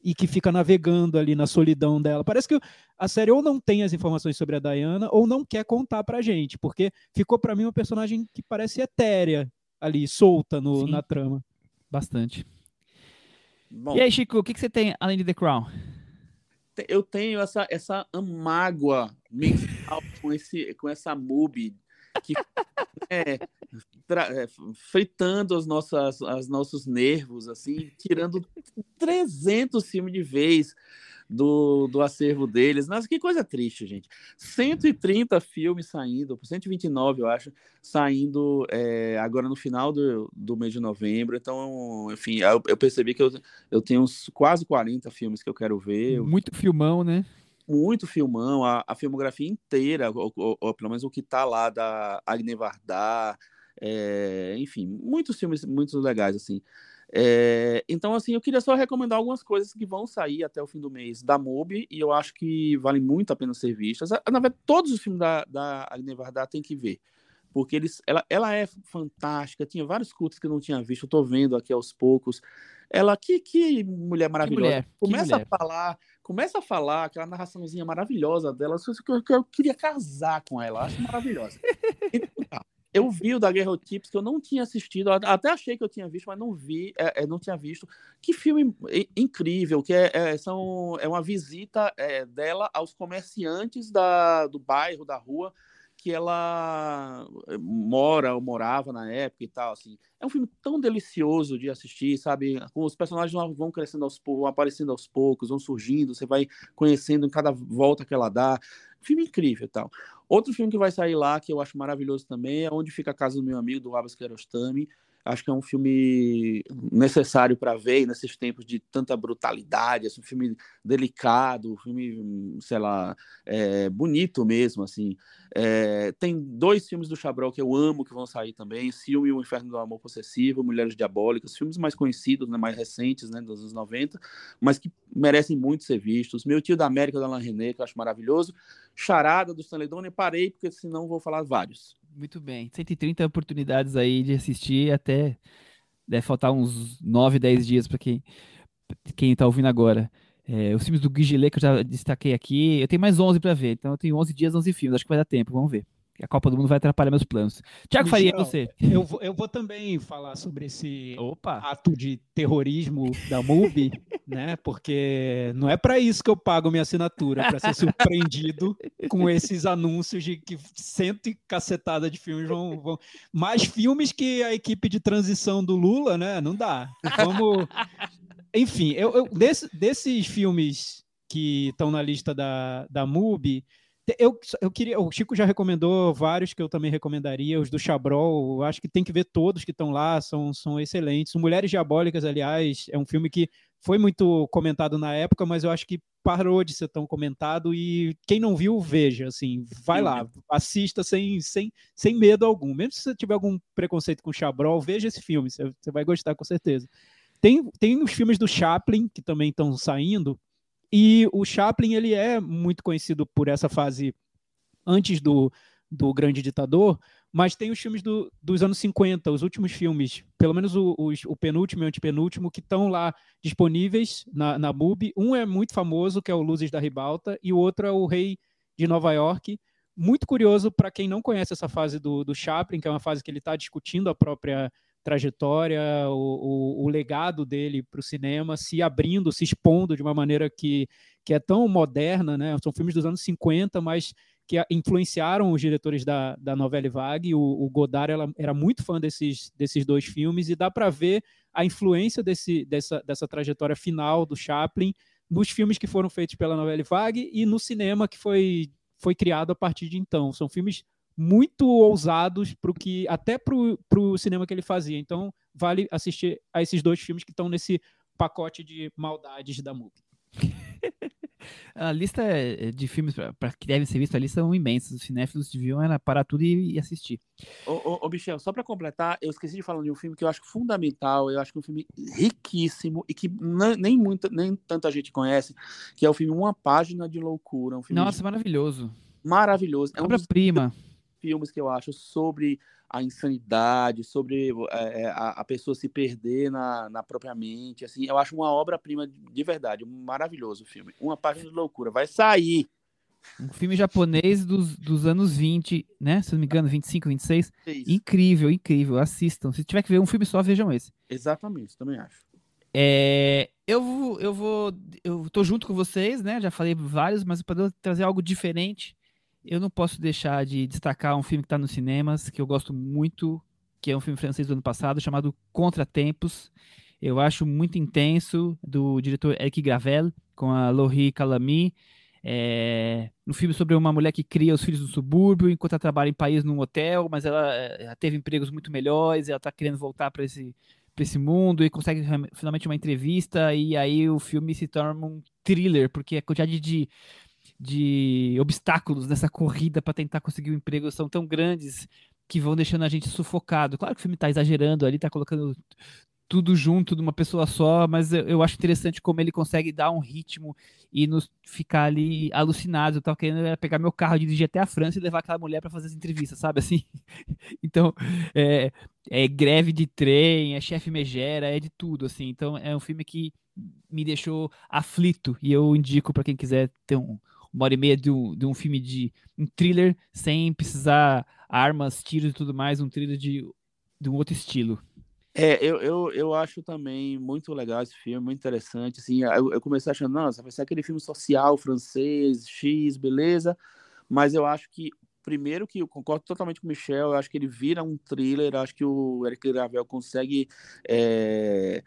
E que fica navegando ali na solidão dela. Parece que a série ou não tem as informações sobre a Diana, ou não quer contar pra gente, porque ficou pra mim uma personagem que parece etérea ali, solta no- Sim. na trama. Bastante. Bom, E aí, Chico, o que, que você tem além de The Crown? eu tenho essa, essa mágoa mensal com, esse, com essa MUBI que é, é, fritando as nossas, as nossos nervos, assim, tirando 300 filmes de vez do, do acervo deles. Nossa, que coisa triste, gente. 130 filmes saindo, 129, eu acho, saindo é, agora no final do, do mês de novembro. Então, enfim, eu, eu percebi que eu, eu tenho uns quase 40 filmes que eu quero ver. Muito filmão, né? muito filmão, a, a filmografia inteira, ou, ou- ou pelo menos o que tá lá da Agne Varda, é, enfim, muitos filmes muito legais, assim. É, então, assim, eu queria só recomendar algumas coisas que vão sair até o fim do mês da MUBI, e eu acho que valem muito a pena ser vistas. Na verdade, todos os filmes da, da Agne Varda tem que ver, porque eles, ela, ela é fantástica, tinha vários cultos que eu não tinha visto, eu tô vendo aqui aos poucos. Ela, que, que mulher maravilhosa. mulher, que Começa mulher. a falar, começa a falar aquela narraçãozinha maravilhosa dela, que eu, que eu queria casar com ela, acho maravilhosa. Então, tá. Eu vi o da Guerra Tips que eu não tinha assistido, até achei que eu tinha visto, mas não vi, é, é, não tinha visto. Que filme incrível, que é, é, são, é uma visita é, dela aos comerciantes da, do bairro, da rua, que ela mora ou morava na época e tal, assim. É um filme tão delicioso de assistir, sabe? Os personagens vão crescendo aos poucos, vão aparecendo aos poucos, vão surgindo, você vai conhecendo em cada volta que ela dá. Filme incrível e tal. Outro filme que vai sair lá, que eu acho maravilhoso também, é Onde Fica a Casa do Meu Amigo, do Abbas Kiarostami. Acho que é um filme necessário para ver nesses tempos de tanta brutalidade, assim, um filme delicado, um filme, sei lá, é, bonito mesmo, assim. É, tem dois filmes do Chabrol que eu amo que vão sair também, Ciúme e o Inferno do Amor Possessivo, Mulheres Diabólicas, filmes mais conhecidos, né, mais recentes, né, dos anos 90, mas que merecem muito ser vistos. Meu Tio da América, da Alain René, que eu acho maravilhoso. Charada, do Stanley Donen, parei, porque senão vou falar vários. Muito bem. 130 oportunidades aí de assistir, até deve faltar uns 9, 10 dias para quem quem tá ouvindo agora. É, os filmes do Guigilê que eu já destaquei aqui, eu tenho mais 11 para ver, então eu tenho 11 dias, 11 filmes, acho que vai dar tempo, vamos ver. A Copa do Mundo vai atrapalhar meus planos. Tiago Faria, você. Eu vou, eu vou também falar sobre esse Opa. ato de terrorismo da MUBI, né? Porque não é para isso que eu pago minha assinatura, para ser surpreendido com esses anúncios de que cento e cacetada de filmes vão, vão. Mais filmes que a equipe de transição do Lula, né? Não dá. Vamos. Enfim, eu, eu desse, desses filmes que estão na lista da, da MUBI, eu, eu queria. O Chico já recomendou vários que eu também recomendaria, os do Chabrol. Eu acho que tem que ver todos que estão lá, são, são excelentes. Mulheres Diabólicas, aliás, é um filme que foi muito comentado na época, mas eu acho que parou de ser tão comentado e quem não viu, veja, assim, vai lá, assista sem, sem, sem medo algum. Mesmo se você tiver algum preconceito com Chabrol, veja esse filme, você, você vai gostar com certeza. Tem, tem os filmes do Chaplin, que também estão saindo, e o Chaplin, ele é muito conhecido por essa fase antes do, do Grande Ditador, mas tem os filmes do, dos anos 50, os últimos filmes, pelo menos o, o penúltimo e o antepenúltimo, que estão lá disponíveis na, na MUBI. Um é muito famoso, que é o Luzes da Ribalta, e o outro é o Rei de Nova York. Muito curioso para quem não conhece essa fase do, do Chaplin, que é uma fase que ele está discutindo a própria trajetória, o, o, o legado dele para o cinema, se abrindo, se expondo de uma maneira que, que é tão moderna, né? São filmes dos anos 50, mas que influenciaram os diretores da, da novela Vague. O, o Godard ela, era muito fã desses, desses dois filmes e dá para ver a influência desse, dessa, dessa trajetória final do Chaplin nos filmes que foram feitos pela novela Vague e no cinema que foi, foi criado a partir de então. São filmes muito ousados pro que até pro, pro cinema que ele fazia. Então, vale assistir a esses dois filmes que estão nesse pacote de maldades da MUBI. a lista é, de filmes para que devem ser vistos ali são imensas. Os cinéfilos deviam era parar tudo e, e assistir. Ô, ô, ô Michel, só para completar, eu esqueci de falar de um filme que eu acho fundamental, eu acho que é um filme riquíssimo e que nem, muita, nem tanta gente conhece, que é o filme Uma Página de Loucura. Um Nossa, de... maravilhoso. Maravilhoso. É Obra-prima. Um filmes que eu acho sobre a insanidade, sobre é, a, a, pessoa se perder na, na própria mente, assim, eu acho uma obra-prima de verdade, um maravilhoso filme, uma página de loucura, vai sair. Um filme japonês dos, dos anos 20, né? Se não me engano, 25, 26. É incrível, incrível. Assistam. Se tiver que ver um filme só, vejam esse. Exatamente, também acho. É, eu, eu vou. Eu tô junto com vocês, né? Já falei vários, mas para trazer algo diferente eu não posso deixar de destacar um filme que está nos cinemas, que eu gosto muito, que é um filme francês do ano passado, chamado Contratempos. Eu acho muito intenso, do diretor Eric Gravel, com a Laurie Calamy. É um filme sobre uma mulher que cria os filhos no subúrbio, enquanto ela trabalha em país num hotel, mas ela, ela teve empregos muito melhores, ela está querendo voltar para esse, esse mundo e consegue finalmente uma entrevista, e aí o filme se torna um thriller, porque a quantidade de de obstáculos nessa corrida para tentar conseguir um emprego são tão grandes que vão deixando a gente sufocado. Claro que o filme está exagerando ali, está colocando tudo junto de uma pessoa só, mas eu, acho interessante como ele consegue dar um ritmo e nos ficar ali alucinados. Eu tava querendo pegar meu carro, dirigir até a França e levar aquela mulher para fazer as entrevistas, sabe assim? então, é, é, greve de trem, é chefe megera, é de tudo, assim. Então, é um filme que me deixou aflito e eu indico para quem quiser ter um, uma hora e meia de um, de um filme de um thriller sem precisar armas, tiros e tudo mais, um thriller de, de um outro estilo. É, eu, eu, eu acho também muito legal esse filme, muito interessante. Assim, eu, eu comecei achando, nossa, vai ser aquele filme social francês, X, beleza. Mas eu acho que, primeiro, que eu concordo totalmente com o Michel, eu acho que ele vira um thriller, acho que o Eric Gravel consegue. É,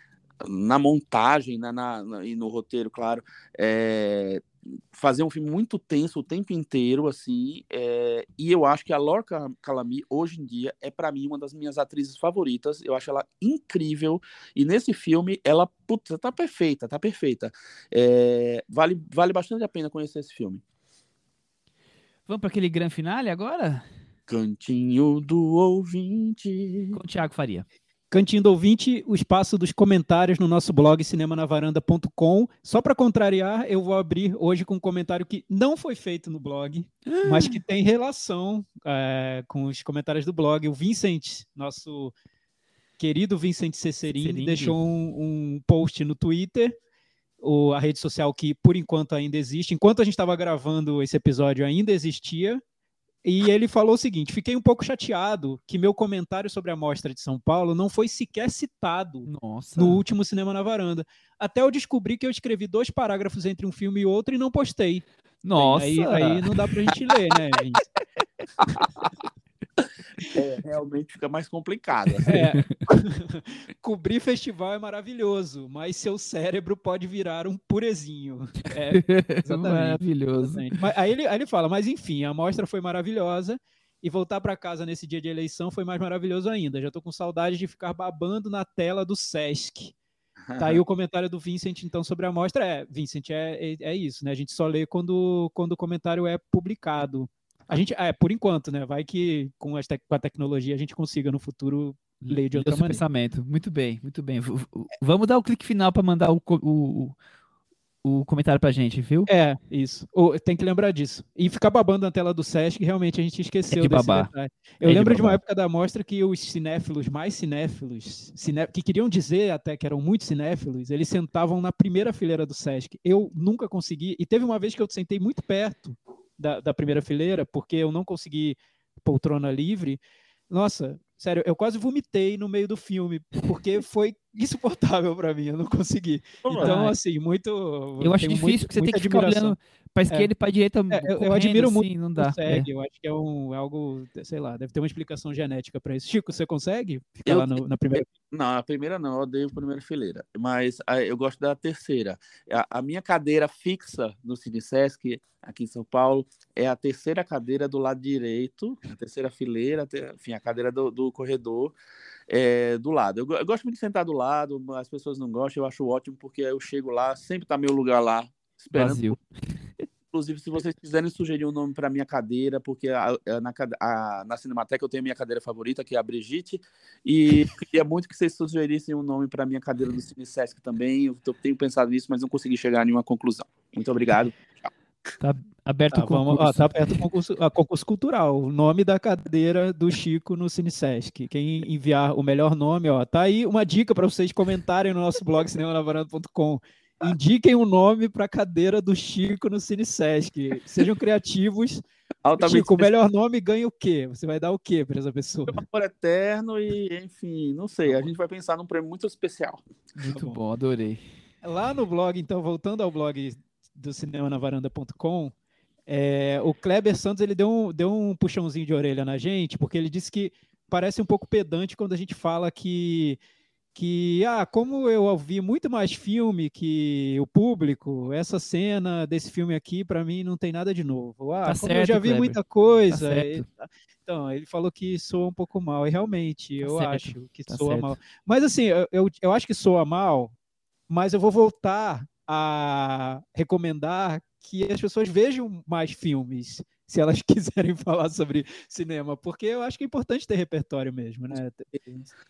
na montagem na, na, e no roteiro, claro, é, fazer um filme muito tenso o tempo inteiro, assim, é, e eu acho que a Lorca Calami, hoje em dia, é para mim uma das minhas atrizes favoritas, eu acho ela incrível, e nesse filme, ela, puta, tá perfeita, tá perfeita. É, vale, vale bastante a pena conhecer esse filme. Vamos para aquele grande finale agora? Cantinho do ouvinte. Com o Thiago Faria. Cantinho do ouvinte, o espaço dos comentários no nosso blog cinemanavaranda.com. Só para contrariar, eu vou abrir hoje com um comentário que não foi feito no blog, mas que tem relação é, com os comentários do blog. O Vincent, nosso querido Vincent Cecerim, deixou um, um, post no Twitter, o, a rede social que por enquanto ainda existe. Enquanto a gente estava gravando esse episódio, ainda existia. E ele falou o seguinte: fiquei um pouco chateado que meu comentário sobre a mostra de São Paulo não foi sequer citado Nossa. no último Cinema na Varanda. Até eu descobri que eu escrevi dois parágrafos entre um filme e outro e não postei. Nossa! Aí, aí não dá pra gente ler, né, gente? É, realmente fica mais complicado. Assim. É. Cobrir festival é maravilhoso, mas seu cérebro pode virar um purezinho. É, Maravilhoso. Exatamente. Mas, aí, ele, aí ele fala, mas enfim, a mostra foi maravilhosa e voltar para casa nesse dia de eleição foi mais maravilhoso ainda. Já estou com saudade de ficar babando na tela do Sesc. Tá aí o comentário do Vincent, então, sobre a mostra. É, Vincent, é, é, é isso, né? A gente só lê quando, quando o comentário é publicado. A gente, é, por enquanto, né? Vai que com, te com a tecnologia a gente consiga no futuro ler de outra maneira. pensamento. Muito bem, muito bem. V vamos dar o clique final para mandar o, o, o comentário pra gente, viu? É, isso. tem que lembrar disso. E ficar babando na tela do Sesc, realmente a gente esqueceu é de babar. Eu é lembro de, de, uma época da mostra que os cinéfilos, mais cinéfilos, ciné... que queriam dizer até que eram muito cinéfilos, eles sentavam na primeira fileira do Sesc. Eu nunca consegui, e teve uma vez que eu sentei muito perto da, da primeira fileira, porque eu não consegui poltrona livre. Nossa, sério, eu quase vomitei no meio do filme, porque foi insuportável para mim, eu não consegui. Então, assim, muito. Eu acho difícil, muito, porque você tem que ficar olhando para esquerda é. e para direita. É, eu, eu, admiro assim, muito. Não dá. Consegue, é. Eu acho que é um, é algo, sei lá, deve ter uma explicação genética para isso. Chico, você consegue ficar eu, lá no, na primeira? Não, a primeira não, eu odeio a primeira fileira. Mas a, eu gosto da terceira. A, a, minha cadeira fixa no Cine Sesc, aqui em São Paulo, é a terceira cadeira do lado direito, a terceira fileira, enfim, a cadeira do, do corredor. É, do lado. Eu, eu, gosto muito de sentar do lado, as pessoas não gostam, eu acho ótimo, porque eu chego lá, sempre tá meu lugar lá, esperando. Vazio. Inclusive, se vocês quiserem sugerir um nome para minha cadeira, porque a, a, na, a, na Cinemateca eu tenho a minha cadeira favorita, que é a Brigitte, e queria muito que vocês sugerissem um nome para minha cadeira do Cine Sesc também. Eu tenho pensado nisso, mas não consegui chegar a nenhuma conclusão. Muito obrigado. Tchau. Tá aberto tá, concurso. Vamos, ó, tá aberto o concurso, a concurso cultural. O nome da cadeira do Chico no CineSesc. Quem enviar o melhor nome, ó, tá aí uma dica para vocês comentarem no nosso blog cinemanavaranda.com. Indiquem um nome para a cadeira do Chico no CineSesc. Sejam criativos. Altamente Chico, o melhor nome ganha o quê? Você vai dar o quê para essa pessoa? Um amor eterno e, enfim, não sei. A gente vai pensar num prêmio muito especial. Muito tá bom. bom, adorei. Lá no blog, então, voltando ao blog do cinemanavaranda.com, é, o Kleber Santos ele deu um, deu um puxãozinho de orelha na gente, porque ele disse que parece um pouco pedante quando a gente fala que que, ah, como eu ouvi muito mais filme que o público, essa cena desse filme aqui, para mim, não tem nada de novo. Ah, tá como certo, eu já vi Kleber. muita coisa. Tá ele, então, ele falou que soa um pouco mal, e realmente, tá eu certo. acho que tá soa certo. mal. Mas, assim, eu, eu, eu acho que soa mal, mas eu vou voltar a recomendar que as pessoas vejam mais filmes se elas quiserem falar sobre cinema, porque eu acho que é importante ter repertório mesmo, né?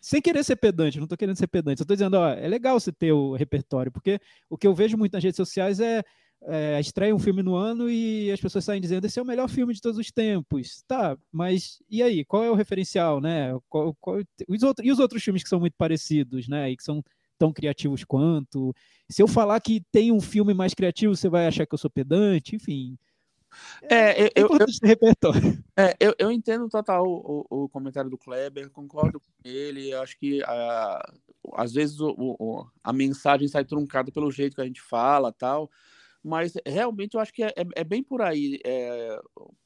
Sem querer ser pedante, não estou querendo ser pedante, eu estou dizendo, ó, é legal você ter o repertório, porque o que eu vejo muito nas redes sociais é, é estreia um filme no ano e as pessoas saem dizendo esse é o melhor filme de todos os tempos, tá? Mas e aí, qual é o referencial, né? Qual, qual, os outros, e os outros filmes que são muito parecidos, né? E que são tão criativos quanto. Se eu falar que tem um filme mais criativo, você vai achar que eu sou pedante, enfim. É, eu, É eu, eu, esse repertório. é, eu, eu entendo total o, o, o comentário do Kleber, concordo com ele. Acho que ah, às vezes o, o- a mensagem sai truncada pelo jeito que a gente fala tal, mas realmente eu acho que é, é- é bem por aí. é,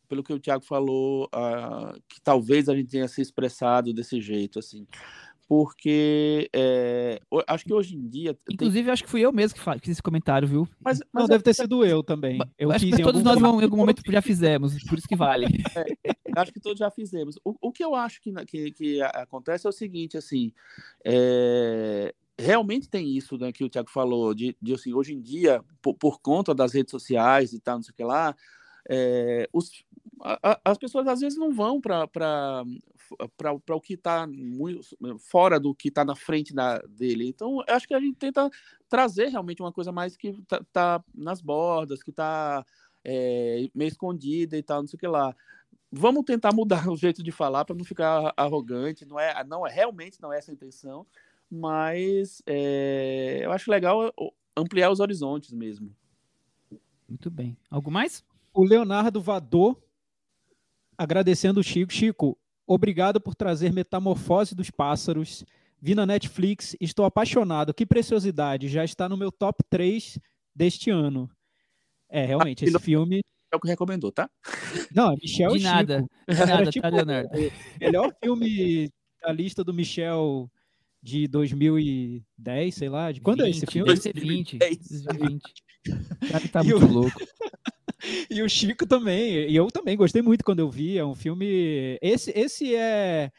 pelo que o Thiago falou, ah, que talvez a gente tenha se expressado desse jeito, assim. Porque é, acho que hoje em dia. tem- Inclusive, eu acho que fui eu mesmo que fiz esse comentário, viu? mas, Não, mas deve ter sido eu também. Eu acho fiz que todos nós momento. em algum momento já fizemos, por isso que vale. acho que todos já fizemos. O, o que eu acho que, que, que acontece é o seguinte, assim, é, realmente tem isso né, que o Tiago falou, de, de assim, hoje em dia, por, por conta das redes sociais e tal, não sei o que lá, é, os, a- as pessoas às vezes não vão para o que está fora do que está na frente da, dele. Então, eu acho que a gente tenta trazer realmente uma coisa mais que tá, tá nas bordas, que está meio escondida e tal, não sei o que lá vamos tentar mudar o jeito de falar para não ficar arrogante. Não é, não é realmente não é essa a intenção, mas é, eu acho legal ampliar os horizontes mesmo. Muito bem. Algo mais? O Leonardo Vador agradecendo o Chico. Chico, obrigado por trazer Metamorfose dos Pássaros. Vi na Netflix, estou apaixonado. Que preciosidade, já está no meu top 3 deste ano. É, realmente, esse filme. É o que recomendou, tá? Não, é Michel De Chico. nada. De nada, tipo tá, Leonardo? o melhor filme da lista do Michel de 2010, sei lá. De quando é esse 20, filme? Deve ser 20. 2020. O cara tá E o- muito louco. E o Chico também. E eu também gostei muito quando eu vi. É um filme. Esse, esse é,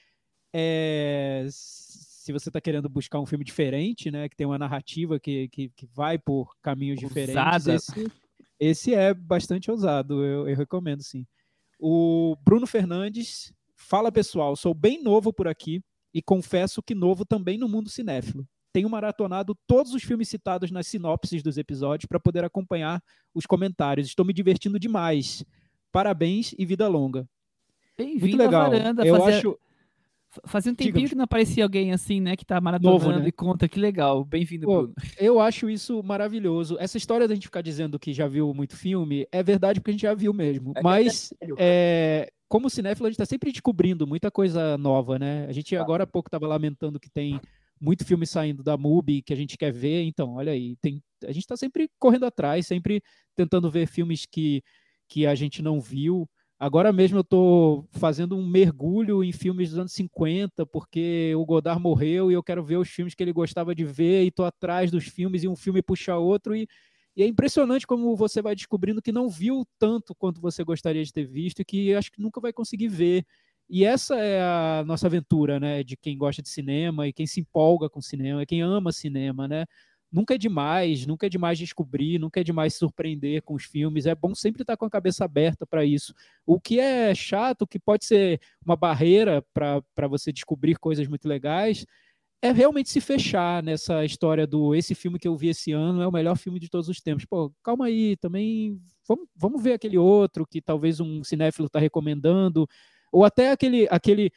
é- Se você está querendo buscar um filme diferente, né? Que tem uma narrativa que, que, que vai por caminhos diferentes. Esse, esse é bastante ousado. Eu, eu recomendo, sim. O Bruno Fernandes fala, pessoal. Sou bem novo por aqui e confesso que novo também no mundo cinéfilo. Tenho maratonado todos os filmes citados nas sinopses dos episódios para poder acompanhar os comentários. Estou me divertindo demais. Parabéns e vida longa. Muito Bem-vindo à legal. varanda. Eu Fazia, acho. fazia um tempinho que não aparecia alguém assim, né? Que tá maratonando Novo, né? e conta. Que legal. Bem-vindo, Bruno. Eu acho isso maravilhoso. Essa história da gente ficar dizendo que já viu muito filme é verdade porque a gente já viu mesmo. É Mas é, como cinéfilo, a gente está sempre descobrindo muita coisa nova, né? A gente agora há pouco estava lamentando que tem muito filme saindo da MUBI que a gente quer ver. Então, olha aí, tem, a gente está sempre correndo atrás, sempre tentando ver filmes que, que a gente não viu. Agora mesmo eu estou fazendo um mergulho em filmes dos anos 50, porque o Godard morreu e eu quero ver os filmes que ele gostava de ver, e estou atrás dos filmes, e um filme puxa outro, e, e é impressionante como você vai descobrindo que não viu tanto quanto você gostaria de ter visto, e que acho que nunca vai conseguir ver. E essa é a nossa aventura, né? De quem gosta de cinema e quem se empolga com cinema, quem ama cinema, né? Nunca é demais, nunca é demais descobrir, nunca é demais surpreender com os filmes. É bom sempre estar com a cabeça aberta para isso. O que é chato, que pode ser uma barreira para você descobrir coisas muito legais, é realmente se fechar nessa história do esse filme que eu vi esse ano é o melhor filme de todos os tempos. Pô, calma aí, também vamos, vamos ver aquele outro que talvez um cinéfilo está recomendando, ou até aquele, aquele,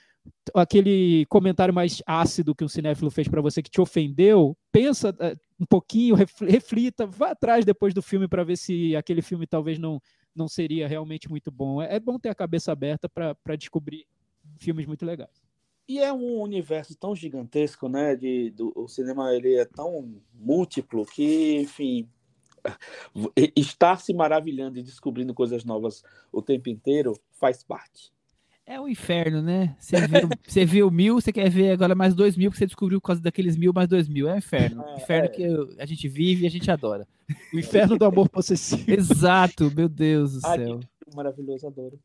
aquele comentário mais ácido que um cinéfilo fez para você que te ofendeu. Pensa eh, um pouquinho, refl- reflita, vá atrás depois do filme para ver se aquele filme talvez não, não seria realmente muito bom. É, é bom ter a cabeça aberta para descobrir filmes muito legais. E é um universo tão gigantesco, né? De, do, o cinema ele é tão múltiplo que, enfim, estar se maravilhando e descobrindo coisas novas o tempo inteiro faz parte. É o inferno, né? Você viu, você viu mil, você quer ver agora mais dois mil, que você descobriu por causa daqueles mil mais dois mil. É o inferno. É, inferno é. que a gente vive e a gente adora. O inferno do amor possessivo. Exato, meu Deus do Ai, céu. Maravilhoso, adoro.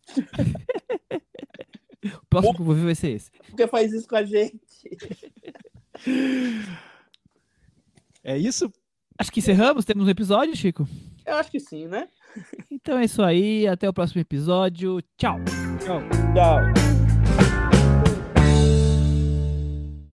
O próximo que eu vou ver vai ser esse. Porque faz isso com a gente. É isso? Acho que encerramos, temos um episódio, Chico. Eu acho que sim, né? Então é isso aí, até o próximo episódio. Tchau. Tchau. Tchau.